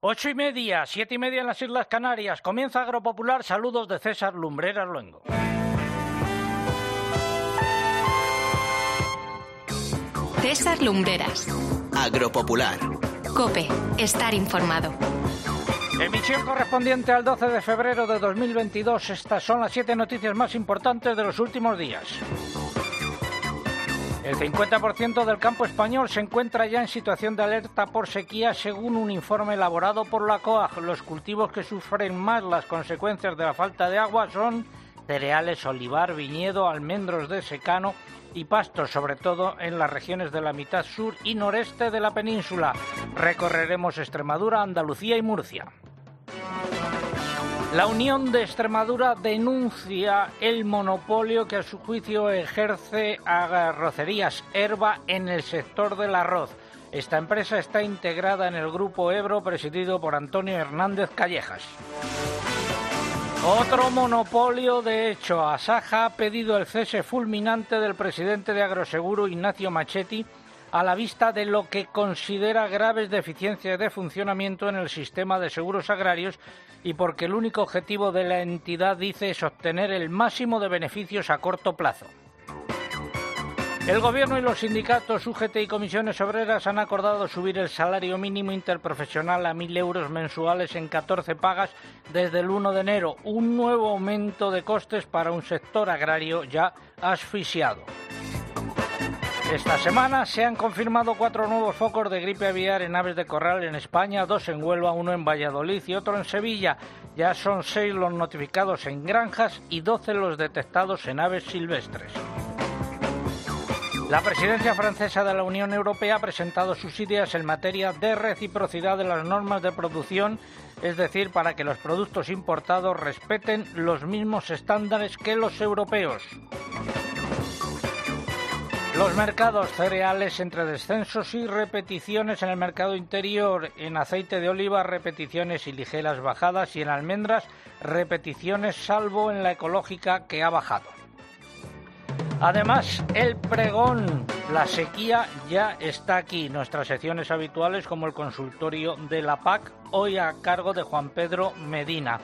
Ocho y media, siete y media en las Islas Canarias. Comienza Agropopular. Saludos de César Lumbreras Luengo. César Lumbreras. Agropopular. Cope. Estar informado. Emisión correspondiente al 12 de febrero de 2022. Estas son las siete noticias más importantes de los últimos días. El 50% del campo español se encuentra ya en situación de alerta por sequía según un informe elaborado por la COAG. Los cultivos que sufren más las consecuencias de la falta de agua son cereales, olivar, viñedo, almendros de secano y pastos, sobre todo en las regiones de la mitad sur y noreste de la península. Recorreremos Extremadura, Andalucía y Murcia. La Unión de Extremadura denuncia el monopolio que a su juicio ejerce Arrocerías Herba en el sector del arroz. Esta empresa está integrada en el grupo Ebro presidido por Antonio Hernández Callejas. Otro monopolio, de hecho, Asaja ha pedido el cese fulminante del presidente de Agroseguro, Ignacio Machetti, a la vista de lo que considera graves deficiencias de funcionamiento en el sistema de seguros agrarios y porque el único objetivo de la entidad, dice, es obtener el máximo de beneficios a corto plazo. El Gobierno y los sindicatos UGT y comisiones obreras han acordado subir el salario mínimo interprofesional a 1.000 euros mensuales en 14 pagas desde el 1 de enero, un nuevo aumento de costes para un sector agrario ya asfixiado. Esta semana se han confirmado cuatro nuevos focos de gripe aviar en aves de corral en España, dos en Huelva, uno en Valladolid y otro en Sevilla. Ya son seis los notificados en granjas y doce los detectados en aves silvestres. La presidencia francesa de la Unión Europea ha presentado sus ideas en materia de reciprocidad de las normas de producción, es decir, para que los productos importados respeten los mismos estándares que los europeos. Los mercados cereales entre descensos y repeticiones en el mercado interior, en aceite de oliva repeticiones y ligeras bajadas y en almendras repeticiones salvo en la ecológica que ha bajado. Además, el pregón, la sequía ya está aquí. Nuestras secciones habituales como el consultorio de la PAC, hoy a cargo de Juan Pedro Medina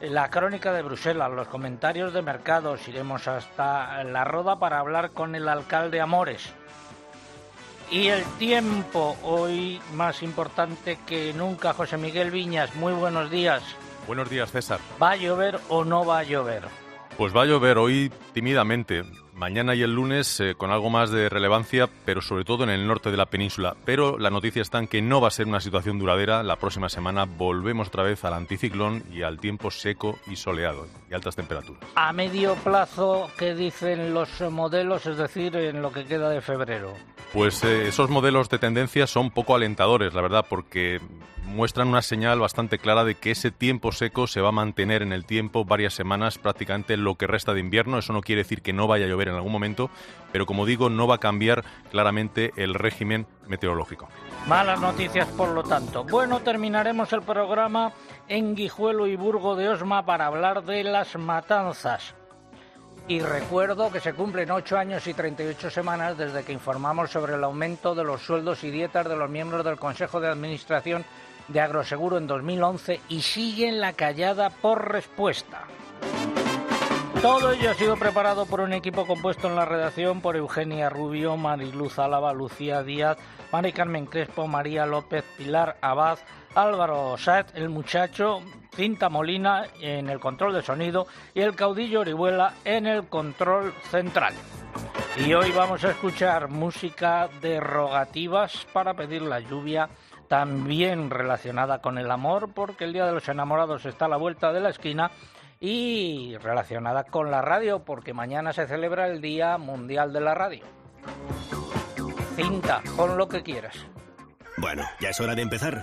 la crónica de Bruselas, los comentarios de mercados, iremos hasta la roda para hablar con el alcalde Amores. Y el tiempo, hoy más importante que nunca, José Miguel Viñas, muy buenos días. Buenos días, César. ¿Va a llover o no va a llover? Pues va a llover hoy tímidamente. Mañana y el lunes eh, con algo más de relevancia, pero sobre todo en el norte de la península. Pero la noticia está en que no va a ser una situación duradera. La próxima semana volvemos otra vez al anticiclón y al tiempo seco y soleado y altas temperaturas. A medio plazo, ¿qué dicen los modelos? Es decir, en lo que queda de febrero. Pues eh, esos modelos de tendencia son poco alentadores, la verdad, porque muestran una señal bastante clara de que ese tiempo seco se va a mantener en el tiempo varias semanas, prácticamente lo que resta de invierno. Eso no quiere decir que no vaya a llover en algún momento, pero como digo, no va a cambiar claramente el régimen meteorológico. Malas noticias, por lo tanto. Bueno, terminaremos el programa en Guijuelo y Burgo de Osma para hablar de las matanzas. Y recuerdo que se cumplen ocho años y 38 semanas desde que informamos sobre el aumento de los sueldos y dietas de los miembros del Consejo de Administración de Agroseguro en 2011 y siguen la callada por respuesta. Todo ello ha sido preparado por un equipo compuesto en la redacción por Eugenia Rubio, Mariluz Álava, Lucía Díaz, Mari Carmen Crespo, María López, Pilar Abad, Álvaro Saez, el muchacho, Cinta Molina en el control de sonido y el caudillo Orihuela en el control central. Y hoy vamos a escuchar música de rogativas para pedir la lluvia, también relacionada con el amor, porque el Día de los Enamorados está a la vuelta de la esquina y relacionada con la radio, porque mañana se celebra el Día Mundial de la Radio. Cinta, pon lo que quieras. Bueno, ya es hora de empezar.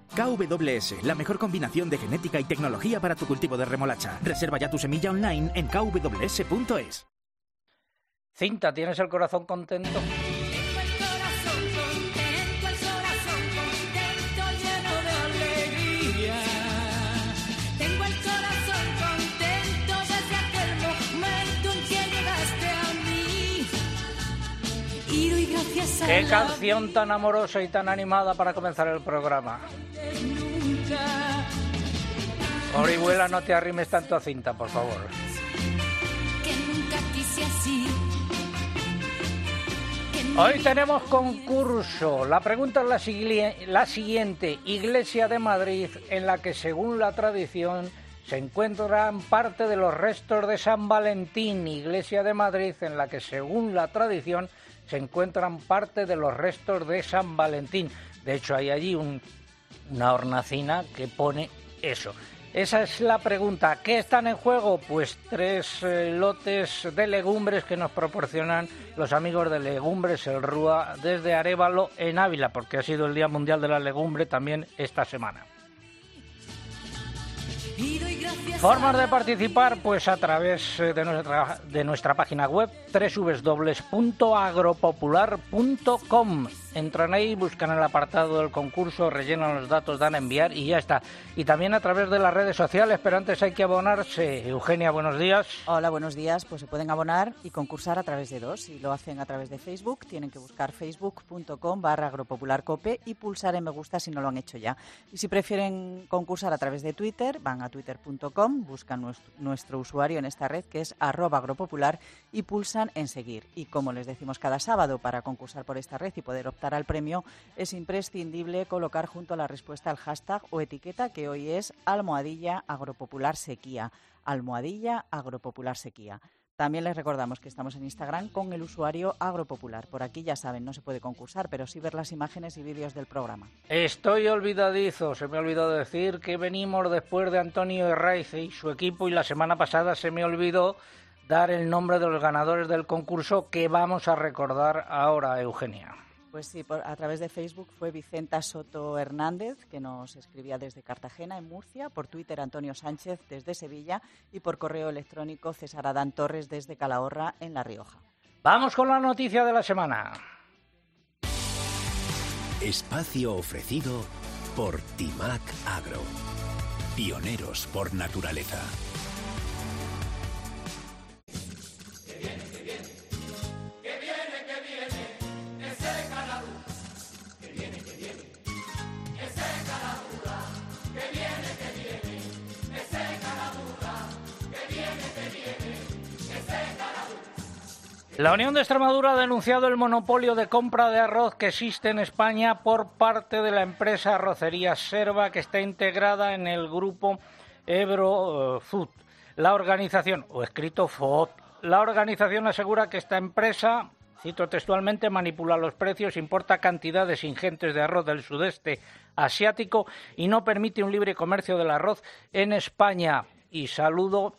KWS, la mejor combinación de genética y tecnología para tu cultivo de remolacha. Reserva ya tu semilla online en kws.es. Cinta, ¿tienes el corazón contento? Qué canción tan amorosa y tan animada para comenzar el programa. Orihuela, no te arrimes tanto a cinta, por favor. Hoy tenemos concurso. La pregunta es la, la, siguiente. Iglesia de Madrid, en la que según la tradición se encuentran parte de los restos de San Valentín. Iglesia de Madrid, en la que según la tradición se encuentran parte de los restos de San Valentín. De hecho, hay allí una hornacina que pone eso. Esa es la pregunta. ¿Qué están en juego? Pues tres eh, lotes de legumbres que nos proporcionan los amigos de Legumbres El Rúa desde Arevalo en Ávila, porque ha sido el Día Mundial de la Legumbre también esta semana. Formas de participar, pues a través eh, de nuestra, de nuestra página web www.agropopular.com entran ahí, buscan el apartado del concurso, rellenan los datos, dan a enviar y ya está. Y también a través de las redes sociales, pero antes hay que abonarse. Eugenia, buenos días. Hola, buenos días. Pues se pueden abonar y concursar a través de dos. Si lo hacen a través de Facebook, tienen que buscar facebook.com barra agropopularcope y pulsar en me gusta si no lo han hecho ya. Y si prefieren concursar a través de Twitter, van a twitter.com, buscan nuestro, usuario en esta red que es arroba agropopular y pulsan en seguir. Y como les decimos cada sábado, para concursar por esta red y poder optar al premio, es imprescindible colocar junto a la respuesta el hashtag o etiqueta que hoy es almohadilla agropopular sequía. Almohadilla agropopular sequía. También les recordamos que estamos en Instagram con el usuario Agropopular. Por aquí ya saben, no se puede concursar, pero sí ver las imágenes y vídeos del programa. Estoy olvidadizo, se me ha olvidado decir que venimos después de Antonio Herraiz y su equipo y la semana pasada se me olvidó dar el nombre de los ganadores del concurso que vamos a recordar ahora, Eugenia. Pues sí, a través de Facebook fue Vicenta Soto Hernández, que nos escribía desde Cartagena, en Murcia, por Twitter Antonio Sánchez desde Sevilla y por correo electrónico César Adán Torres desde Calahorra, en La Rioja. Vamos con la noticia de la semana. Espacio ofrecido por Timac Agro. Pioneros por naturaleza. La Unión de Extremadura ha denunciado el monopolio de compra de arroz que existe en España por parte de la empresa Arrocería Serva, que está integrada en el grupo Ebro eh. La organización, o escrito FOOT, la organización asegura que esta empresa, cito textualmente, manipula los precios, importa cantidades ingentes de arroz del sudeste asiático y no permite un libre comercio del arroz en España. Y saludo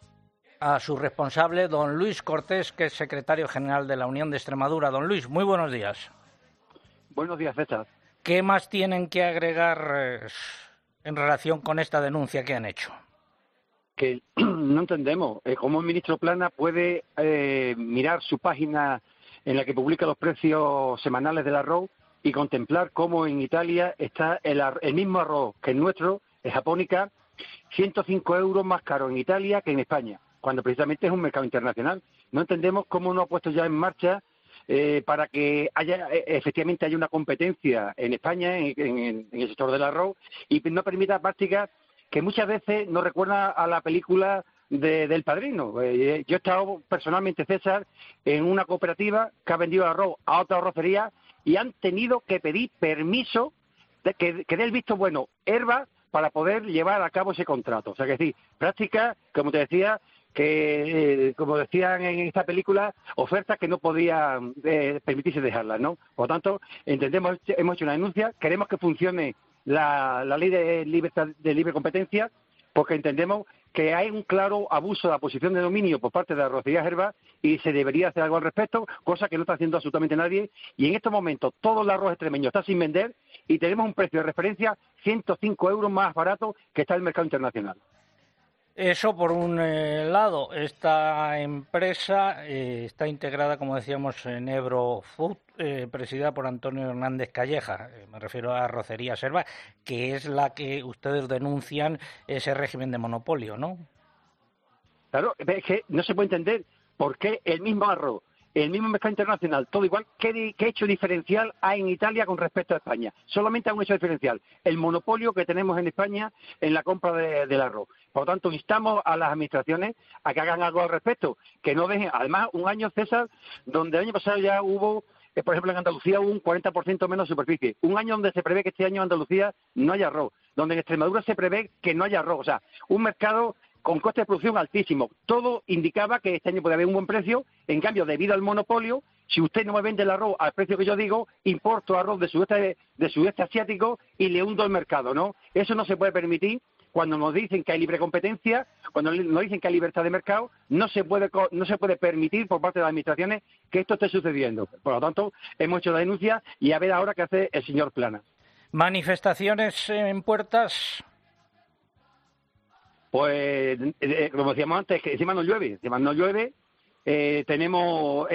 a su responsable, don Luis Cortés, que es secretario general de la Unión de Extremadura. Don Luis, muy buenos días. Buenos días, César. ¿Qué más tienen que agregar eh, en relación con esta denuncia que han hecho? Que no entendemos eh, cómo el ministro Plana puede eh, mirar su página en la que publica los precios semanales del arroz y contemplar cómo en Italia está el, el mismo arroz que el nuestro, es japónica, 105 euros más caro en Italia que en España cuando precisamente es un mercado internacional. No entendemos cómo no ha puesto ya en marcha eh, para que haya eh, efectivamente haya una competencia en España en, el sector del arroz y no permita prácticas que muchas veces nos recuerda a la película del padrino. Eh, yo he estado personalmente, César, en una cooperativa que ha vendido arroz a otra arrocería y han tenido que pedir permiso de que, que dé el visto bueno, herba, para poder llevar a cabo ese contrato. O sea que sí, prácticas, como te decía, que, eh, como decían en esta película, ofertas que no podían eh, permitirse dejarlas, ¿no? Por lo tanto, entendemos, hemos hecho una denuncia, queremos que funcione la, ley de libertad de libre competencia, porque entendemos que hay un claro abuso de la posición de dominio por parte de la arrocería Gerba y se debería hacer algo al respecto, cosa que no está haciendo absolutamente nadie. Y en estos momentos todo el arroz extremeño está sin vender y tenemos un precio de referencia 105 euros más barato que está en el mercado internacional. Eso por un eh, lado, esta empresa eh, está integrada, como decíamos, en Ebro Food, eh, presidida por Antonio Hernández Calleja, me refiero a Rocería Serva, que es la que ustedes denuncian ese régimen de monopolio, ¿no? Claro, es que no se puede entender por qué el mismo arroz el mismo mercado internacional, todo igual, ¿qué, hecho diferencial hay en Italia con respecto a España? Solamente hay un hecho diferencial, el monopolio que tenemos en España en la compra del arroz. Por lo tanto, instamos a las administraciones a que hagan algo al respecto, que no dejen, además, un año, César, donde el año pasado ya hubo eh, por ejemplo, en Andalucía hubo un 40% menos superficie. Un año donde se prevé que este año en Andalucía no haya arroz. Donde en Extremadura se prevé que no haya arroz. O sea, un mercado con coste de producción altísimo. Todo indicaba que este año puede haber un buen precio. En cambio, debido al monopolio, si usted no me vende el arroz al precio que yo digo, importo arroz de sudeste, de sudeste asiático y le hundo el mercado, ¿no? Eso no se puede permitir cuando nos dicen que hay libre competencia, cuando nos dicen que hay libertad de mercado, no se puede no se puede permitir por parte de las administraciones que esto esté sucediendo. Por lo tanto, hemos hecho la denuncia y a ver ahora qué hace el señor Plana. Manifestaciones en puertas pues, eh, eh, como decíamos antes, que encima no llueve, encima no llueve, eh, tenemos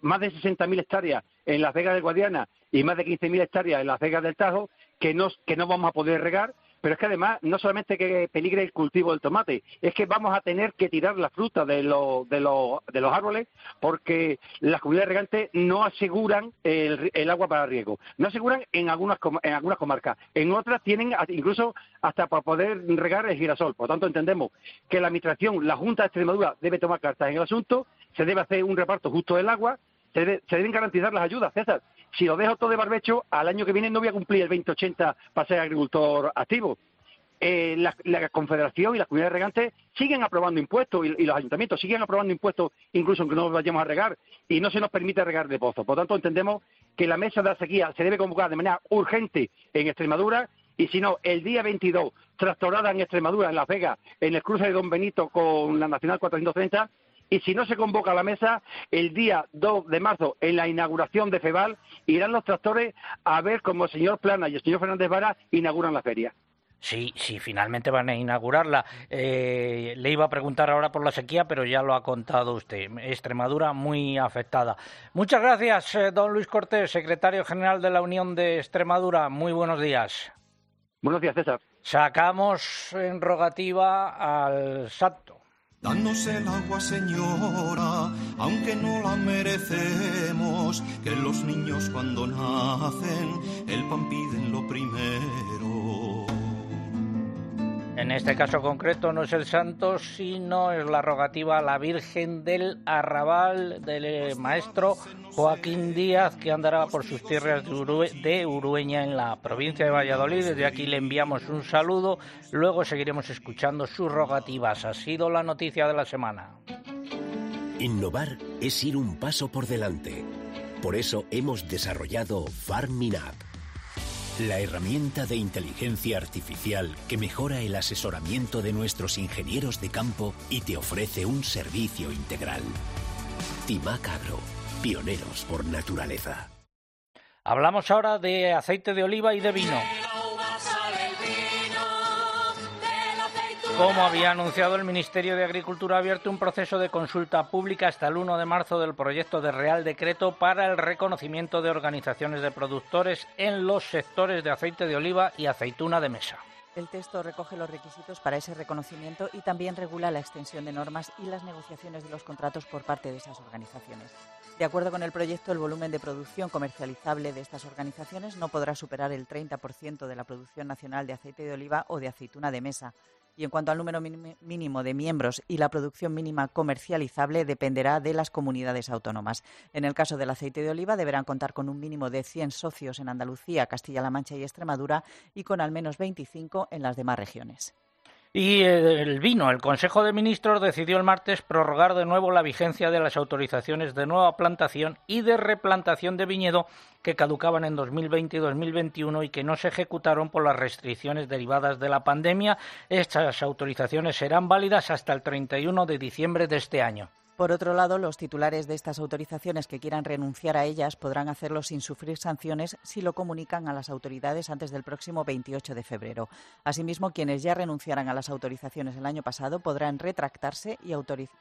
más de 60.000 hectáreas en Las Vegas de Guadiana y más de 15.000 hectáreas en Las Vegas del Tajo que no, que no vamos a poder regar pero es que además no solamente que peligre el cultivo del tomate, es que vamos a tener que tirar la fruta de, los, de, de los árboles porque las comunidades regantes no aseguran el, agua para riego. No aseguran en algunas, en algunas comarcas. En otras tienen incluso hasta para poder regar el girasol. Por tanto, entendemos que la Administración, la Junta de Extremadura, debe tomar cartas en el asunto, se debe hacer un reparto justo del agua, se deben garantizar las ayudas, César si lo dejo todo de barbecho, al año que viene no voy a cumplir el 2080 para ser agricultor activo. Eh, la, Confederación y las comunidades regantes siguen aprobando impuestos y, los ayuntamientos siguen aprobando impuestos incluso aunque no vayamos a regar y no se nos permite regar de pozos. Por tanto, entendemos que la mesa de la sequía se debe convocar de manera urgente en Extremadura y si no, el día 22, trastornada en Extremadura, en Las Vegas, en el cruce de Don Benito con la Nacional 430, y si no se convoca a la mesa, el día 2 de marzo, en la inauguración de FEBAL, irán los tractores a ver cómo el señor Plana y el señor Fernández Vara inauguran la feria. Sí, sí, finalmente van a inaugurarla. Eh, le iba a preguntar ahora por la sequía, pero ya lo ha contado usted. Extremadura muy afectada. Muchas gracias, eh, don Luis Cortés, secretario general de la Unión de Extremadura. Muy buenos días. Buenos días, César. Sacamos en rogativa al Santo. Danos el agua, señora, aunque no la merecemos, que los niños cuando nacen el pan piden lo primero. En este caso concreto no es el santo, sino es la rogativa a la Virgen del Arrabal del eh, maestro Joaquín Díaz, que andará por sus tierras de, Urueña en la provincia de Valladolid. Desde aquí le enviamos un saludo. Luego seguiremos escuchando sus rogativas. Ha sido la noticia de la semana. Innovar es ir un paso por delante. Por eso hemos desarrollado FarmInApp la herramienta de inteligencia artificial que mejora el asesoramiento de nuestros ingenieros de campo y te ofrece un servicio integral. Timac Agro, pioneros por naturaleza. Hablamos ahora de aceite de oliva y de vino. Como había anunciado el Ministerio de Agricultura, ha abierto un proceso de consulta pública hasta el 1 de marzo del proyecto de Real Decreto para el reconocimiento de organizaciones de productores en los sectores de aceite de oliva y aceituna de mesa. El texto recoge los requisitos para ese reconocimiento y también regula la extensión de normas y las negociaciones de los contratos por parte de esas organizaciones. De acuerdo con el proyecto, el volumen de producción comercializable de estas organizaciones no podrá superar el 30% de la producción nacional de aceite de oliva o de aceituna de mesa, y en cuanto al número mínimo de miembros y la producción mínima comercializable dependerá de las comunidades autónomas. En el caso del aceite de oliva deberán contar con un mínimo de 100 socios en Andalucía, Castilla-La Mancha y Extremadura y con al menos 25 en las demás regiones. Y el vino, el Consejo de Ministros decidió el martes prorrogar de nuevo la vigencia de las autorizaciones de nueva plantación y de replantación de viñedo que caducaban en 2020 y 2021 y que no se ejecutaron por las restricciones derivadas de la pandemia. Estas autorizaciones serán válidas hasta el 31 de diciembre de este año. Por otro lado, los titulares de estas autorizaciones que quieran renunciar a ellas podrán hacerlo sin sufrir sanciones si lo comunican a las autoridades antes del próximo 28 de febrero. Asimismo, quienes ya renunciaran a las autorizaciones el año pasado podrán retractarse y,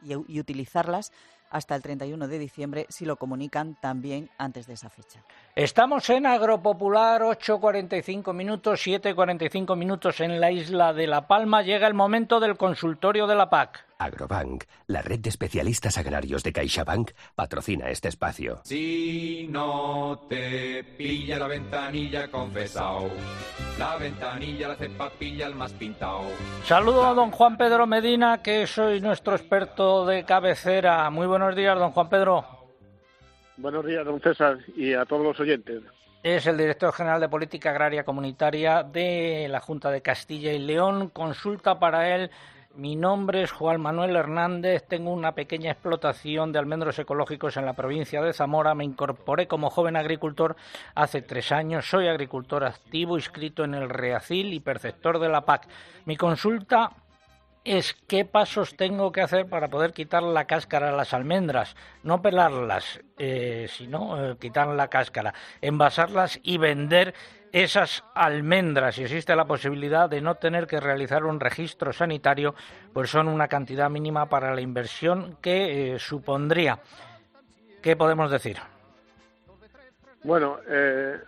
y utilizarlas hasta el 31 de diciembre si lo comunican también antes de esa fecha. Estamos en Agropopular, 8.45 minutos, 7.45 minutos en la isla de La Palma. Llega el momento del consultorio de la PAC. Agrobank, la red de especialistas agrarios de CaixaBank, patrocina este espacio. Si no te pilla la ventanilla confesao, la ventanilla la cepapilla el más pintao. Saludo a don Juan Pedro Medina, que soy nuestro experto de cabecera. Muy buenos días, don Juan Pedro. Buenos días, don César, y a todos los oyentes. Es el director general de Política Agraria Comunitaria de la Junta de Castilla y León. Consulta para él mi nombre es Juan Manuel Hernández, tengo una pequeña explotación de almendros ecológicos en la provincia de Zamora. Me incorporé como joven agricultor hace tres años. Soy agricultor activo, inscrito en el REACIL y perceptor de la PAC. Mi consulta es qué pasos tengo que hacer para poder quitar la cáscara a las almendras, no pelarlas, eh, sino eh, quitar la cáscara, envasarlas y vender esas almendras, si existe la posibilidad de no tener que realizar un registro sanitario, pues son una cantidad mínima para la inversión que eh, supondría. ¿Qué podemos decir? Bueno,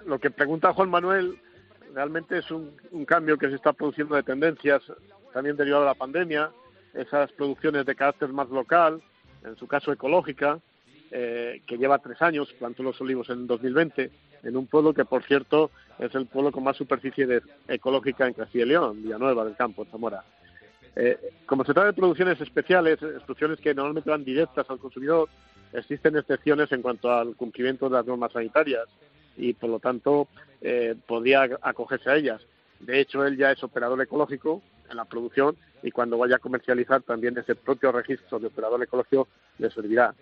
lo que pregunta Juan Manuel realmente es un, cambio que se está produciendo de tendencias, también derivado de la pandemia, esas producciones de carácter más local, en su caso ecológica, eh, que lleva tres años, plantó los olivos en 2020, en un pueblo que, por cierto, es el pueblo con más superficie de, ecológica en Castilla y León, Villanueva del Campo, Zamora. Eh, como se trata de producciones especiales, producciones que normalmente van directas al consumidor, existen excepciones en cuanto al cumplimiento de las normas sanitarias y, por lo tanto, eh, podría acogerse a ellas. De hecho, él ya es operador ecológico en la producción y cuando vaya a comercializar también ese propio registro de operador ecológico le servirá.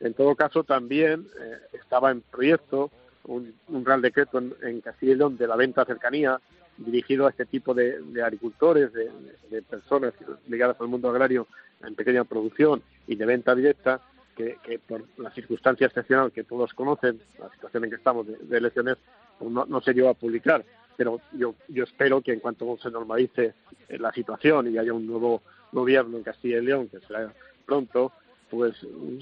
En todo caso, también eh, estaba en proyecto un, Real Decreto en, Castilla y de la venta a cercanía dirigido a este tipo de, agricultores, de, personas ligadas al mundo agrario en pequeña producción y de venta directa, que, por la circunstancia excepcional que todos conocen, la situación en que estamos de, elecciones, pues no, se lleva a publicar. Pero yo, yo espero que en cuanto se normalice la situación y haya un nuevo gobierno en Castilla y León, que será pronto, pues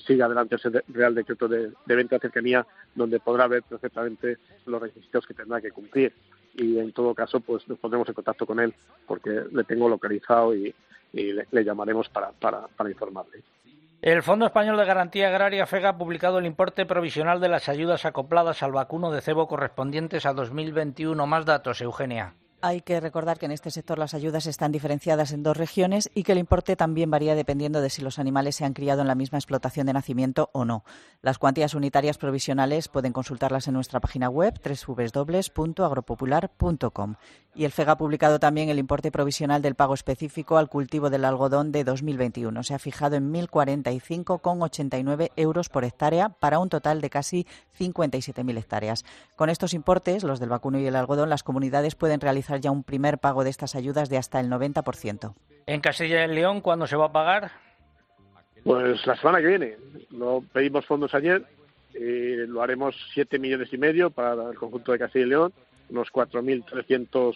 siga adelante ese Real Decreto de, venta a cercanía, donde podrá ver perfectamente los requisitos que tendrá que cumplir. Y en todo caso, pues nos pondremos en contacto con él, porque le tengo localizado y, le, llamaremos para, para, para informarle. El Fondo Español de Garantía Agraria FEGA ha publicado el importe provisional de las ayudas acopladas al vacuno de cebo correspondientes a 2021. Más datos, Eugenia. Hay que recordar que en este sector las ayudas están diferenciadas en dos regiones y que el importe también varía dependiendo de si los animales se han criado en la misma explotación de nacimiento o no. Las cuantías unitarias provisionales pueden consultarlas en nuestra página web www.agropopular.com. Y el FEGA ha publicado también el importe provisional del pago específico al cultivo del algodón de 2021. Se ha fijado en 1.045,89 euros por hectárea para un total de casi 57.000 hectáreas. Con estos importes, los del vacuno y el algodón, las comunidades pueden realizar ya un primer pago de estas ayudas de hasta el 90%. ¿En Castilla y León cuándo se va a pagar? Pues la semana que viene. Lo pedimos fondos ayer y lo haremos 7 millones y medio para el conjunto de Castilla y León, unos 4.300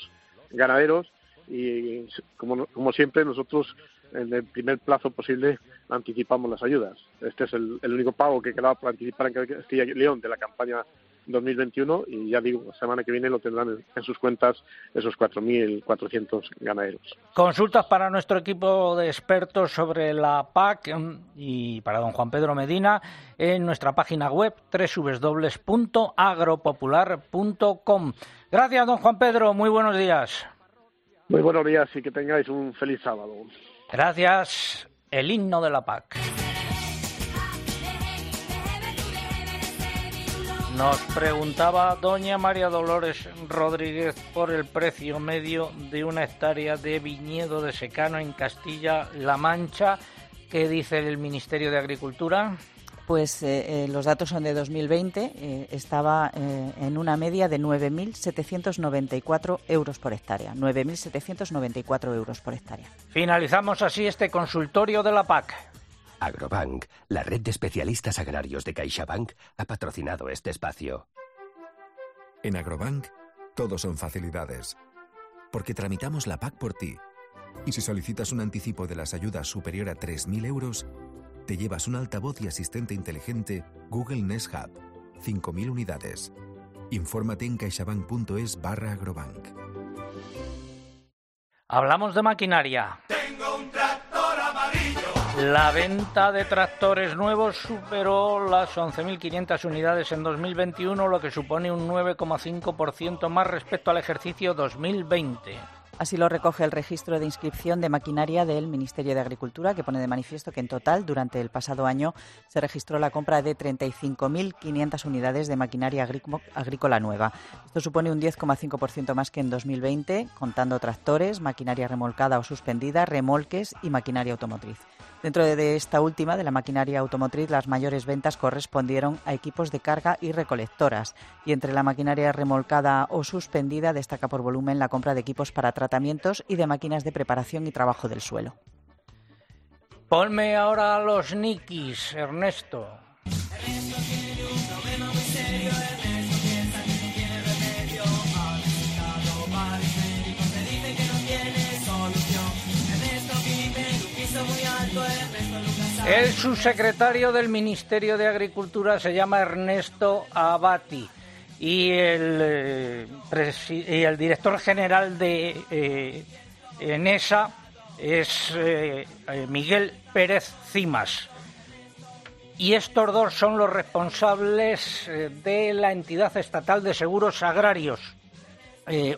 ganaderos y como, como siempre nosotros en el primer plazo posible anticipamos las ayudas. Este es el, el único pago que quedaba por anticipar en Castilla y León de la campaña 2021 y ya digo, la semana que viene lo tendrán en, sus cuentas esos 4.400 ganaderos. Consultas para nuestro equipo de expertos sobre la PAC mm, y para don Juan Pedro Medina en nuestra página web www.agropopular.com. Gracias, don Juan Pedro. Muy buenos días. Muy buenos días y que tengáis un feliz sábado. Gracias. El himno de la PAC. Nos preguntaba doña María Dolores Rodríguez por el precio medio de una hectárea de viñedo de secano en Castilla-La Mancha. ¿Qué dice el Ministerio de Agricultura? Pues eh, eh, los datos son de 2020. Eh, estaba en una media de 9.794 euros por hectárea. 9.794 euros por hectárea. Finalizamos así este consultorio de la PAC. Agrobank, la red de especialistas agrarios de CaixaBank, ha patrocinado este espacio. En Agrobank, todo son facilidades. Porque tramitamos la PAC por ti. Y si solicitas un anticipo de las ayudas superior a 3.000 euros, te llevas un altavoz y asistente inteligente Google Nest Hub. 5.000 unidades. Infórmate en caixabank.es barra agrobank. Hablamos de maquinaria. La venta de tractores nuevos superó las 11.500 unidades en 2021, lo que supone un 9,5% más respecto al ejercicio 2020. Así lo recoge el registro de inscripción de maquinaria del Ministerio de Agricultura, que pone de manifiesto que en total, durante el pasado año, se registró la compra de 35.500 unidades de maquinaria agrícola nueva. Esto supone un 10,5% más que en 2020, contando tractores, maquinaria remolcada o suspendida, remolques y maquinaria automotriz. Dentro de esta última, de la maquinaria automotriz, las mayores ventas correspondieron a equipos de carga y recolectoras. Y entre la maquinaria remolcada o suspendida destaca por volumen la compra de equipos para tratamientos y de máquinas de preparación y trabajo del suelo. Ponme ahora los nikis, Ernesto. El subsecretario del Ministerio de Agricultura se llama Ernesto Abati y el, eh, director general de eh, ENESA es eh, Miguel Pérez Cimas. Y estos dos son los responsables de la entidad estatal de seguros agrarios.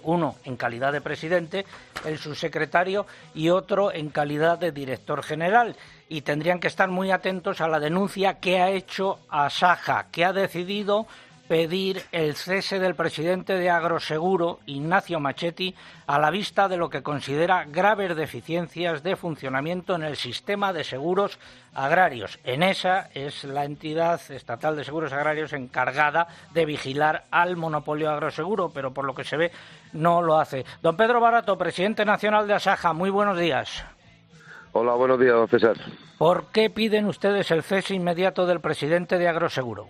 Uno en calidad de presidente, el subsecretario, y otro en calidad de director general. Y tendrían que estar muy atentos a la denuncia que ha hecho Asaja, que ha decidido pedir el cese del presidente de Agroseguro, Ignacio Machetti, a la vista de lo que considera graves deficiencias de funcionamiento en el sistema de seguros agrarios. ENESA es la entidad estatal de seguros agrarios encargada de vigilar al monopolio agroseguro, pero por lo que se ve no lo hace. Don Pedro Barato, presidente nacional de Asaja, muy buenos días. Hola, buenos días, don César. ¿Por qué piden ustedes el cese inmediato del presidente de Agroseguro?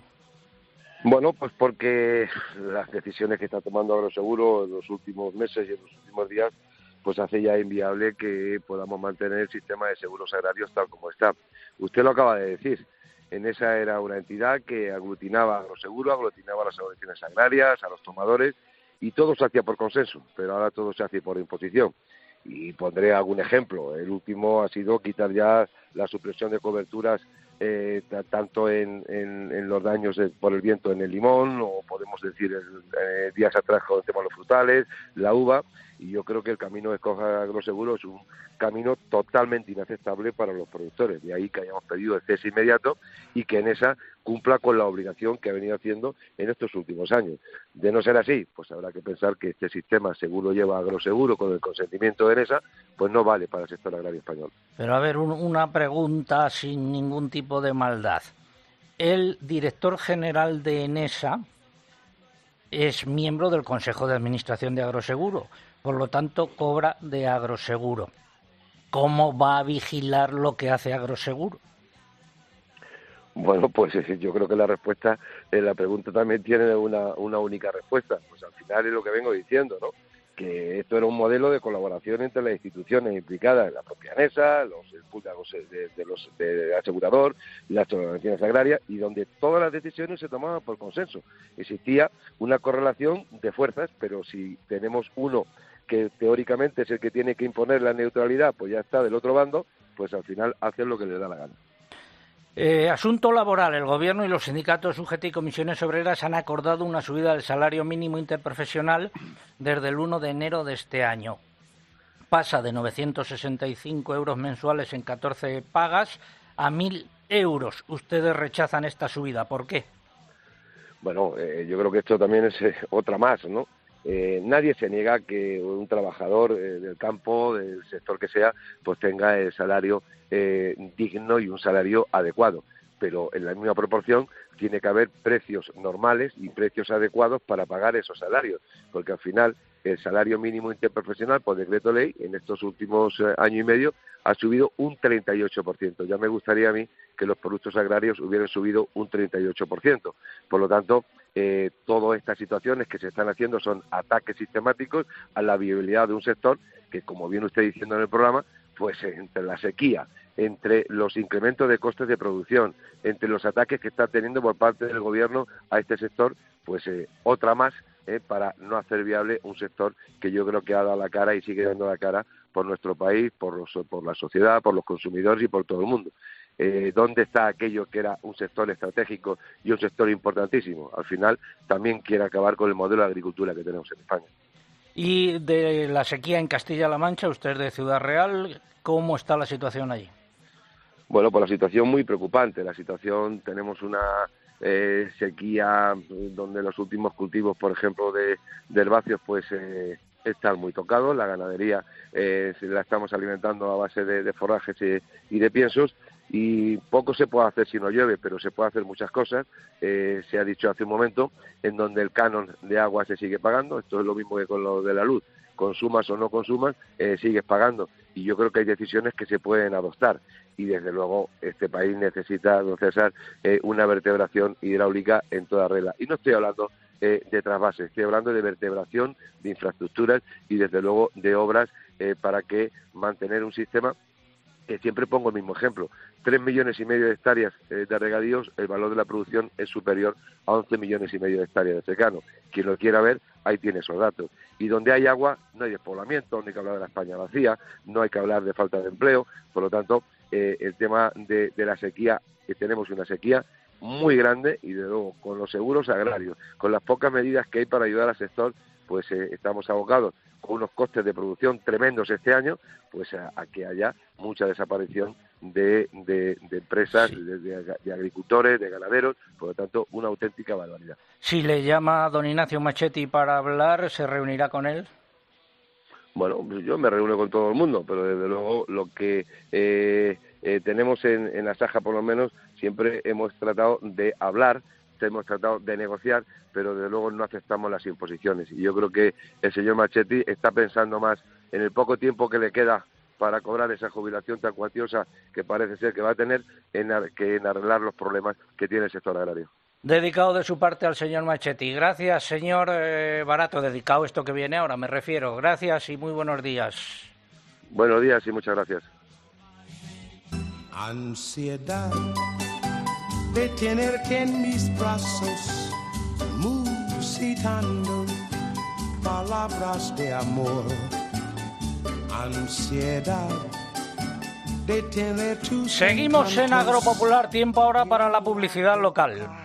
Bueno, pues porque las decisiones que está tomando Agroseguro en los últimos meses y en los últimos días, pues hace ya inviable que podamos mantener el sistema de seguros agrarios tal como está. Usted lo acaba de decir. En esa era una entidad que aglutinaba Agroseguro, aglutinaba a las organizaciones agrarias, a los tomadores, y todo se hacía por consenso, pero ahora todo se hace por imposición. Y pondré algún ejemplo. El último ha sido quitar ya la supresión de coberturas eh, tanto en, los daños por el viento en el limón o podemos decir eh, días atrás con el tema de los frutales, la uva y yo creo que el camino de Escoja Agroseguro es un camino totalmente inaceptable para los productores. De ahí que hayamos pedido el cese inmediato y que en esa cumpla con la obligación que ha venido haciendo en estos últimos años. De no ser así, pues habrá que pensar que este sistema seguro lleva agroseguro con el consentimiento de ENESA, pues no vale para el sector agrario español. Pero a ver, una pregunta sin ningún tipo de maldad. El director general de ENESA es miembro del Consejo de Administración de Agroseguro, por lo tanto cobra de Agroseguro. ¿Cómo va a vigilar lo que hace Agroseguro? Bueno, pues eh, yo creo que la respuesta, eh, la pregunta también tiene una, una única respuesta. Pues al final es lo que vengo diciendo, ¿no? Que esto era un modelo de colaboración entre las instituciones implicadas, la propia NESA, los de, de los de asegurador, las organizaciones agrarias, y donde todas las decisiones se tomaban por consenso. Existía una correlación de fuerzas, pero si tenemos uno que teóricamente es el que tiene que imponer la neutralidad, pues ya está del otro bando, pues al final hacen lo que les da la gana. Eh, asunto laboral. El Gobierno y los sindicatos UGT y comisiones obreras han acordado una subida del salario mínimo interprofesional desde el 1 de enero de este año. Pasa de 965 euros mensuales en 14 pagas a 1.000 euros. Ustedes rechazan esta subida. ¿Por qué? Bueno, eh, yo creo que esto también es eh, otra más, ¿no? Eh, nadie se niega que un trabajador eh, del campo, del sector que sea, pues tenga el salario eh, digno y un salario adecuado. Pero en la misma proporción tiene que haber precios normales y precios adecuados para pagar esos salarios, porque al final el salario mínimo interprofesional por decreto ley en estos últimos eh, año y medio ha subido un 38%. Ya me gustaría a mí que los productos agrarios hubieran subido un 38%. Por lo tanto, eh, todas estas situaciones que se están haciendo son ataques sistemáticos a la viabilidad de un sector que, como bien usted diciendo en el programa, pues entre la sequía, entre los incrementos de costes de producción, entre los ataques que está teniendo por parte del gobierno a este sector, pues eh, otra más eh, para no hacer viable un sector que yo creo que ha dado la cara y sigue dando la cara por nuestro país, por, los, por la sociedad, por los consumidores y por todo el mundo. Eh, ¿Dónde está aquello que era un sector estratégico y un sector importantísimo? Al final también quiere acabar con el modelo de agricultura que tenemos en España. Y de la sequía en Castilla-La Mancha, usted es de Ciudad Real, ¿cómo está la situación allí? Bueno, pues la situación muy preocupante. La situación, tenemos una eh, sequía donde los últimos cultivos, por ejemplo, de, de herbáceos, pues eh, están muy tocados. La ganadería eh, la estamos alimentando a base de, de forrajes y, y, de piensos y poco se puede hacer si no llueve, pero se puede hacer muchas cosas. Eh, se ha dicho hace un momento en donde el canon de agua se sigue pagando. Esto es lo mismo que con lo de la luz. Consumas o no consumas, eh, sigues pagando. Y yo creo que hay decisiones que se pueden adoptar y desde luego este país necesita, don César, eh, una vertebración hidráulica en toda regla. Y no estoy hablando eh, de trasvases, estoy hablando de vertebración de infraestructuras y desde luego de obras eh, para que mantener un sistema que siempre pongo el mismo ejemplo. Tres millones y medio de hectáreas eh, de regadíos, el valor de la producción es superior a 11 millones y medio de hectáreas de secano. Quien lo quiera ver, ahí tiene esos datos. Y donde hay agua, no hay despoblamiento, no hay que hablar de la España vacía, no hay que hablar de falta de empleo. Por lo tanto, eh, el tema de, de la sequía, que tenemos una sequía muy grande y, de luego, con los seguros agrarios, con las pocas medidas que hay para ayudar al sector, pues eh, estamos abocados con unos costes de producción tremendos este año, pues a, a que haya mucha desaparición de, de, de empresas, sí. de, de, agricultores, de ganaderos, por lo tanto, una auténtica barbaridad. Si le llama a don Ignacio Machetti para hablar, ¿se reunirá con él? Bueno, yo me reúno con todo el mundo, pero desde luego lo que eh, eh, tenemos en, en la Saja, por lo menos, siempre hemos tratado de hablar, hemos tratado de negociar, pero desde luego no aceptamos las imposiciones. Y yo creo que el señor Machetti está pensando más en el poco tiempo que le queda para cobrar esa jubilación tan cuantiosa que parece ser que va a tener en, que en arreglar los problemas que tiene el sector agrario. Dedicado de su parte al señor Machetti. Gracias, señor eh, Barato. Dedicado esto que viene ahora, me refiero. Gracias y muy buenos días. Buenos días y muchas gracias. Ansiedad de tenerte en mis brazos, musitando palabras de amor. Ansiedad de tener tus Seguimos en Agropopular, tiempo ahora para la publicidad local.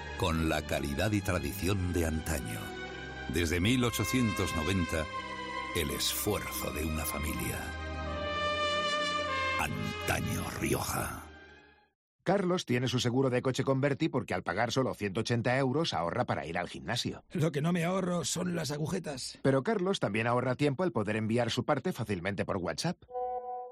con la calidad y tradición de antaño. Desde 1890, el esfuerzo de una familia. Antaño Rioja. Carlos tiene su seguro de coche con Berti porque al pagar solo 180 euros ahorra para ir al gimnasio. Lo que no me ahorro son las agujetas. Pero Carlos también ahorra tiempo al poder enviar su parte fácilmente por WhatsApp.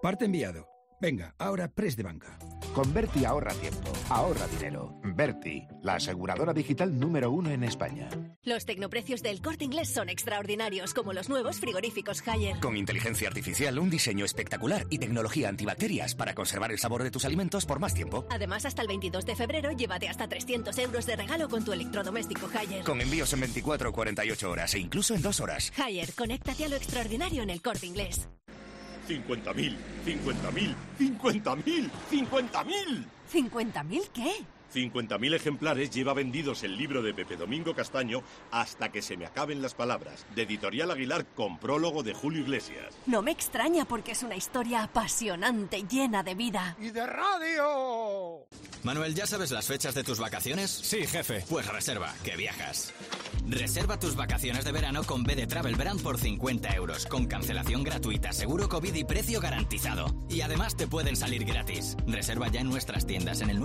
Parte enviado. Venga, ahora press de banca. Con Berti ahorra tiempo, ahorra dinero. Berti, la aseguradora digital número uno en España. Los tecnoprecios del corte inglés son extraordinarios, como los nuevos frigoríficos Haier. Con inteligencia artificial, un diseño espectacular y tecnología antibacterias para conservar el sabor de tus alimentos por más tiempo. Además, hasta el 22 de febrero, llévate hasta 300 euros de regalo con tu electrodoméstico Haier. Con envíos en 24 o 48 horas e incluso en dos horas. Haier, conéctate a lo extraordinario en el corte inglés. 50.000, 50.000, 50.000, 50.000. ¿50.000 qué? 50.000 ejemplares lleva vendidos el libro de Pepe Domingo Castaño hasta que se me acaben las palabras, de Editorial Aguilar con prólogo de Julio Iglesias. No me extraña porque es una historia apasionante, llena de vida. ¡Y de radio! Manuel, ¿ya sabes las fechas de tus vacaciones? Sí, jefe. Pues reserva, que viajas. Reserva tus vacaciones de verano con B de Travel Brand por 50 euros, con cancelación gratuita, seguro COVID y precio garantizado. Y además te pueden salir gratis. Reserva ya en nuestras tiendas en el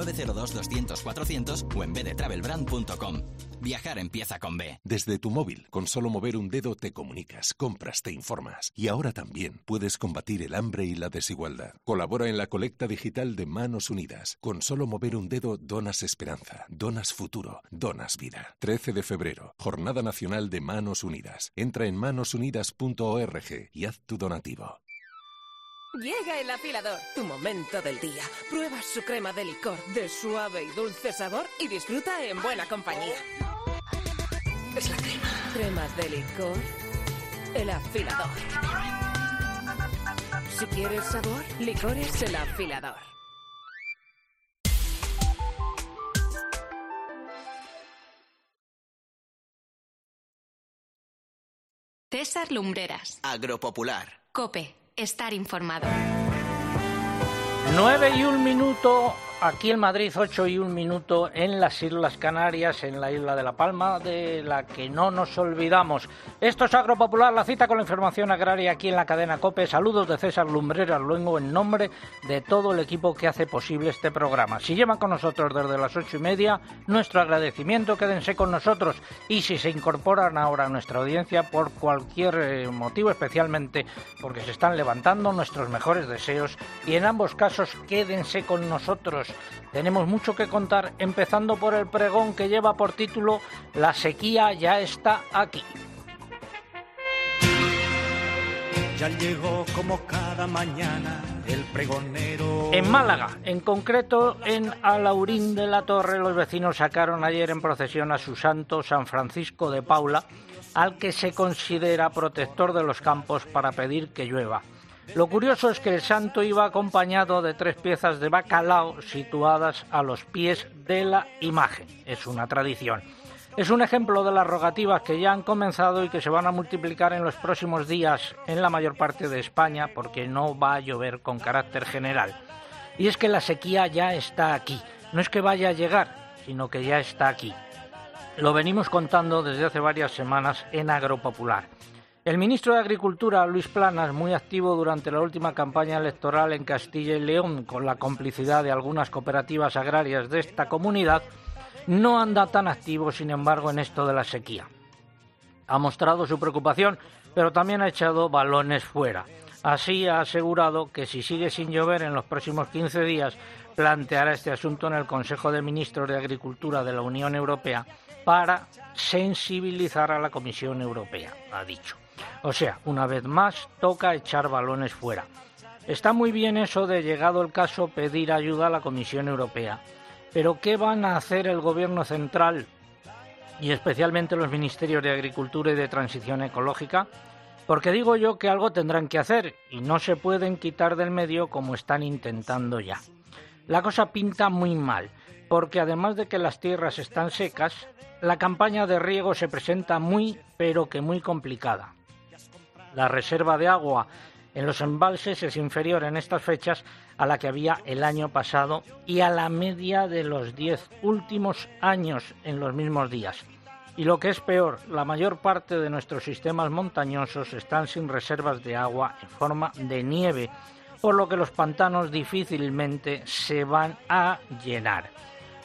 902-200-400 o en bdetravelbrand.com. Viajar empieza con B. Desde tu móvil, con solo mover un dedo te comunicas, compras, te informas. Y ahora también puedes combatir el hambre y la desigualdad. Colabora en la colecta digital de Manos Unidas. Con solo mover un dedo donas esperanza, donas futuro, donas vida. 13 de febrero, Jornada Nacional de Manos Unidas. Entra en manosunidas.org y haz tu donativo. Llega el afilador, tu momento del día. Prueba su crema de licor de suave y dulce sabor y disfruta en buena compañía. Es la crema. Cremas de licor. El afilador. Si quieres sabor, licor es el afilador. César Lumbreras. Agropopular. Cope. Estar informado. 9 y un minuto aquí en Madrid, 8 y un minuto en las Islas Canarias, en la isla de La Palma, de la que no nos olvidamos. Esto es Agropopular, la cita con la información agraria aquí en la cadena COPE. Saludos de César Lumbreras Luengo en nombre de todo el equipo que hace posible este programa. Si llevan con nosotros desde las ocho y media, nuestro agradecimiento, quédense con nosotros. Y si se incorporan ahora a nuestra audiencia por cualquier eh, motivo, especialmente porque se están levantando nuestros mejores deseos, y en ambos casos quédense con nosotros. Tenemos mucho que contar, empezando por el pregón que lleva por título La sequía ya está aquí. Ya llegó como cada mañana el pregonero. En Málaga, en concreto en Alaurín de la Torre, los vecinos sacaron ayer en procesión a su santo San Francisco de Paula, al que se considera protector de los campos para pedir que llueva. Lo curioso es que el santo iba acompañado de tres piezas de bacalao situadas a los pies de la imagen. Es una tradición. Es un ejemplo de las rogativas que ya han comenzado y que se van a multiplicar en los próximos días en la mayor parte de España porque no va a llover con carácter general. Y es que la sequía ya está aquí. No es que vaya a llegar, sino que ya está aquí. Lo venimos contando desde hace varias semanas en Agropopular. El ministro de Agricultura, Luis Planas, muy activo durante la última campaña electoral en Castilla y León, con la complicidad de algunas cooperativas agrarias de esta comunidad, no anda tan activo, sin embargo, en esto de la sequía. Ha mostrado su preocupación, pero también ha echado balones fuera. Así ha asegurado que si sigue sin llover en los próximos 15 días, planteará este asunto en el Consejo de Ministros de Agricultura de la Unión Europea para sensibilizar a la Comisión Europea, ha dicho. O sea, una vez más, toca echar balones fuera. Está muy bien eso de, llegado el caso, pedir ayuda a la Comisión Europea. Pero ¿qué van a hacer el Gobierno central y especialmente los Ministerios de Agricultura y de Transición Ecológica? Porque digo yo que algo tendrán que hacer y no se pueden quitar del medio como están intentando ya. La cosa pinta muy mal, porque además de que las tierras están secas, la campaña de riego se presenta muy, pero que muy complicada. La reserva de agua en los embalses es inferior en estas fechas a la que había el año pasado y a la media de los diez últimos años en los mismos días. Y lo que es peor, la mayor parte de nuestros sistemas montañosos están sin reservas de agua en forma de nieve, por lo que los pantanos difícilmente se van a llenar.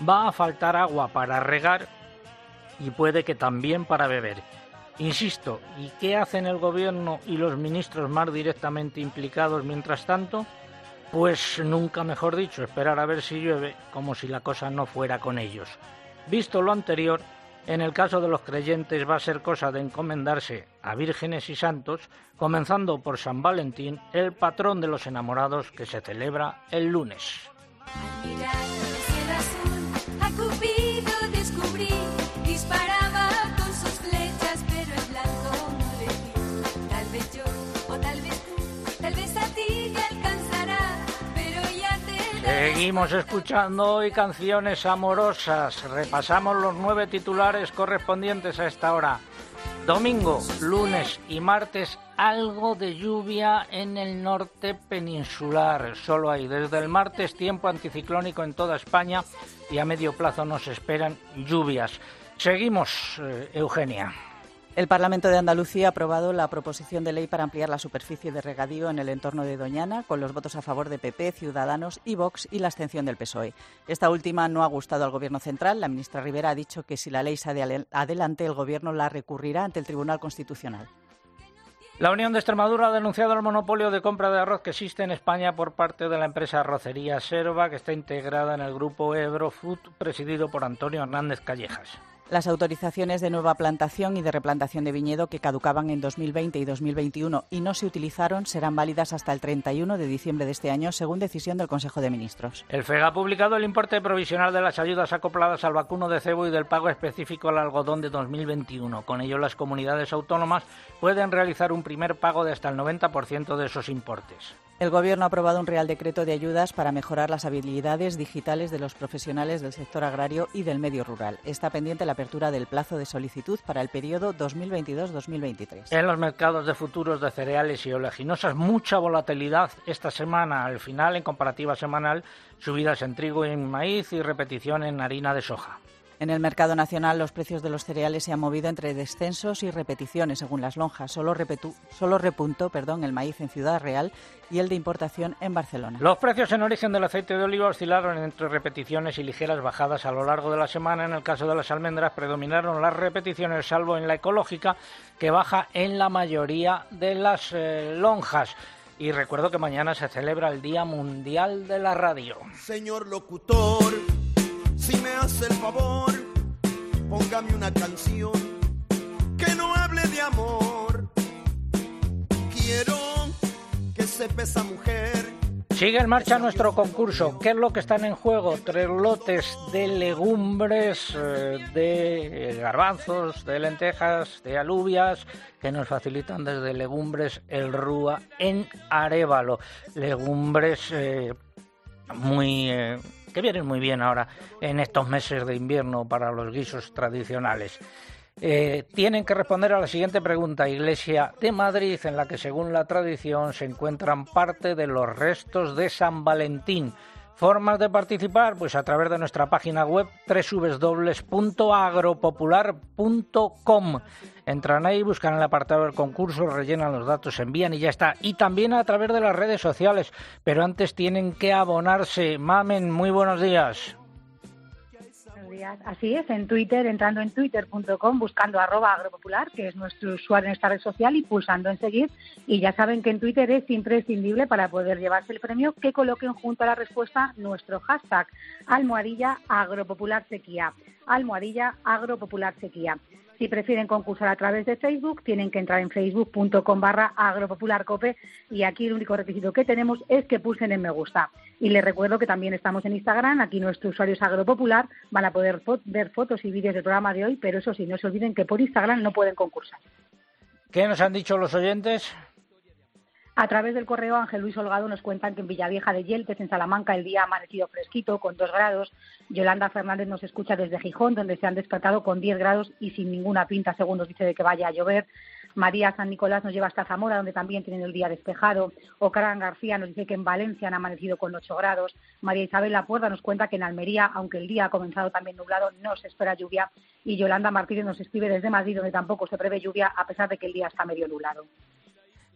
Va a faltar agua para regar y puede que también para beber. Insisto, ¿y qué hacen el gobierno y los ministros más directamente implicados mientras tanto? Pues nunca mejor dicho, esperar a ver si llueve, como si la cosa no fuera con ellos. Visto lo anterior, en el caso de los creyentes va a ser cosa de encomendarse a vírgenes y santos, comenzando por San Valentín, el patrón de los enamorados que se celebra el lunes. Seguimos escuchando hoy canciones amorosas. Repasamos los nueve titulares correspondientes a esta hora. Domingo, lunes y martes algo de lluvia en el norte peninsular. Solo hay desde el martes tiempo anticiclónico en toda España y a medio plazo nos esperan lluvias. Seguimos, eh, Eugenia. El Parlamento de Andalucía ha aprobado la proposición de ley para ampliar la superficie de regadío en el entorno de Doñana, con los votos a favor de PP, Ciudadanos y Vox y la abstención del PSOE. Esta última no ha gustado al Gobierno central. La ministra Rivera ha dicho que si la ley sale adelante, el Gobierno la recurrirá ante el Tribunal Constitucional. La Unión de Extremadura ha denunciado el monopolio de compra de arroz que existe en España por parte de la empresa Arrocería Serva, que está integrada en el grupo Ebrofood, presidido por Antonio Hernández Callejas. Las autorizaciones de nueva plantación y de replantación de viñedo que caducaban en 2020 y 2021 y no se utilizaron serán válidas hasta el 31 de diciembre de este año, según decisión del Consejo de Ministros. El FEG ha publicado el importe provisional de las ayudas acopladas al vacuno de cebo y del pago específico al algodón de 2021. Con ello, las comunidades autónomas pueden realizar un primer pago de hasta el 90% de esos importes. El Gobierno ha aprobado un Real Decreto de ayudas para mejorar las habilidades digitales de los profesionales del sector agrario y del medio rural. Está pendiente la apertura del plazo de solicitud para el periodo 2022-2023. En los mercados de futuros de cereales y oleaginosas, mucha volatilidad esta semana. Al final, en comparativa semanal, subidas en trigo y en maíz y repetición en harina de soja. En el mercado nacional los precios de los cereales se han movido entre descensos y repeticiones según las lonjas. Solo, solo repuntó perdón, el maíz en Ciudad Real y el de importación en Barcelona. Los precios en origen del aceite de oliva oscilaron entre repeticiones y ligeras bajadas a lo largo de la semana. En el caso de las almendras predominaron las repeticiones, salvo en la ecológica, que baja en la mayoría de las eh, lonjas. Y recuerdo que mañana se celebra el Día Mundial de la Radio. Señor locutor si me hace el favor, póngame una canción que no hable de amor. Quiero que sepa esa mujer. Sigue en marcha nuestro concurso. ¿Qué es lo que están en juego? Tres lotes de legumbres, eh, de garbanzos, de lentejas, de alubias, que nos facilitan desde Legumbres El Rúa en Arevalo. Legumbres eh, muy eh, vienen muy bien ahora en estos meses de invierno para los guisos tradicionales. Eh, tienen que responder a la siguiente pregunta. Iglesia de Madrid, en la que según la tradición se encuentran parte de los restos de San Valentín. Formas de participar, pues a través de nuestra página web www.agropopular.com. Entran ahí, buscan el apartado del concurso, rellenan los datos, envían y ya está. Y también a través de las redes sociales, pero antes tienen que abonarse. Mamen, muy buenos días. Así es, en Twitter, entrando en twitter.com, buscando arroba agropopular, que es nuestro usuario en esta red social, y pulsando en seguir. Y ya saben que en Twitter es imprescindible para poder llevarse el premio que coloquen junto a la respuesta nuestro hashtag almohadilla agropopular sequía. Almohadilla agropopular sequía. Si prefieren concursar a través de Facebook, tienen que entrar en facebook.com barra agropopularcope y aquí el único requisito que tenemos es que pulsen en me gusta. Y les recuerdo que también estamos en Instagram, aquí nuestro usuario es agropopular, van a poder ver fotos y vídeos del programa de hoy, pero eso sí, no se olviden que por Instagram no pueden concursar. ¿Qué nos han dicho los oyentes? A través del correo Ángel Luis Holgado nos cuentan que en Villavieja de Yeltes, en Salamanca, el día ha amanecido fresquito, con dos grados. Yolanda Fernández nos escucha desde Gijón, donde se han despertado con 10 grados y sin ninguna pinta, según nos dice de que vaya a llover. María San Nicolás nos lleva hasta Zamora, donde también tienen el día despejado. Ocaran García nos dice que en Valencia han amanecido con 8 grados. María Isabel Lapuerta nos cuenta que en Almería, aunque el día ha comenzado también nublado, no se espera lluvia. Y Yolanda Martínez nos escribe desde Madrid, donde tampoco se prevé lluvia, a pesar de que el día está medio nublado.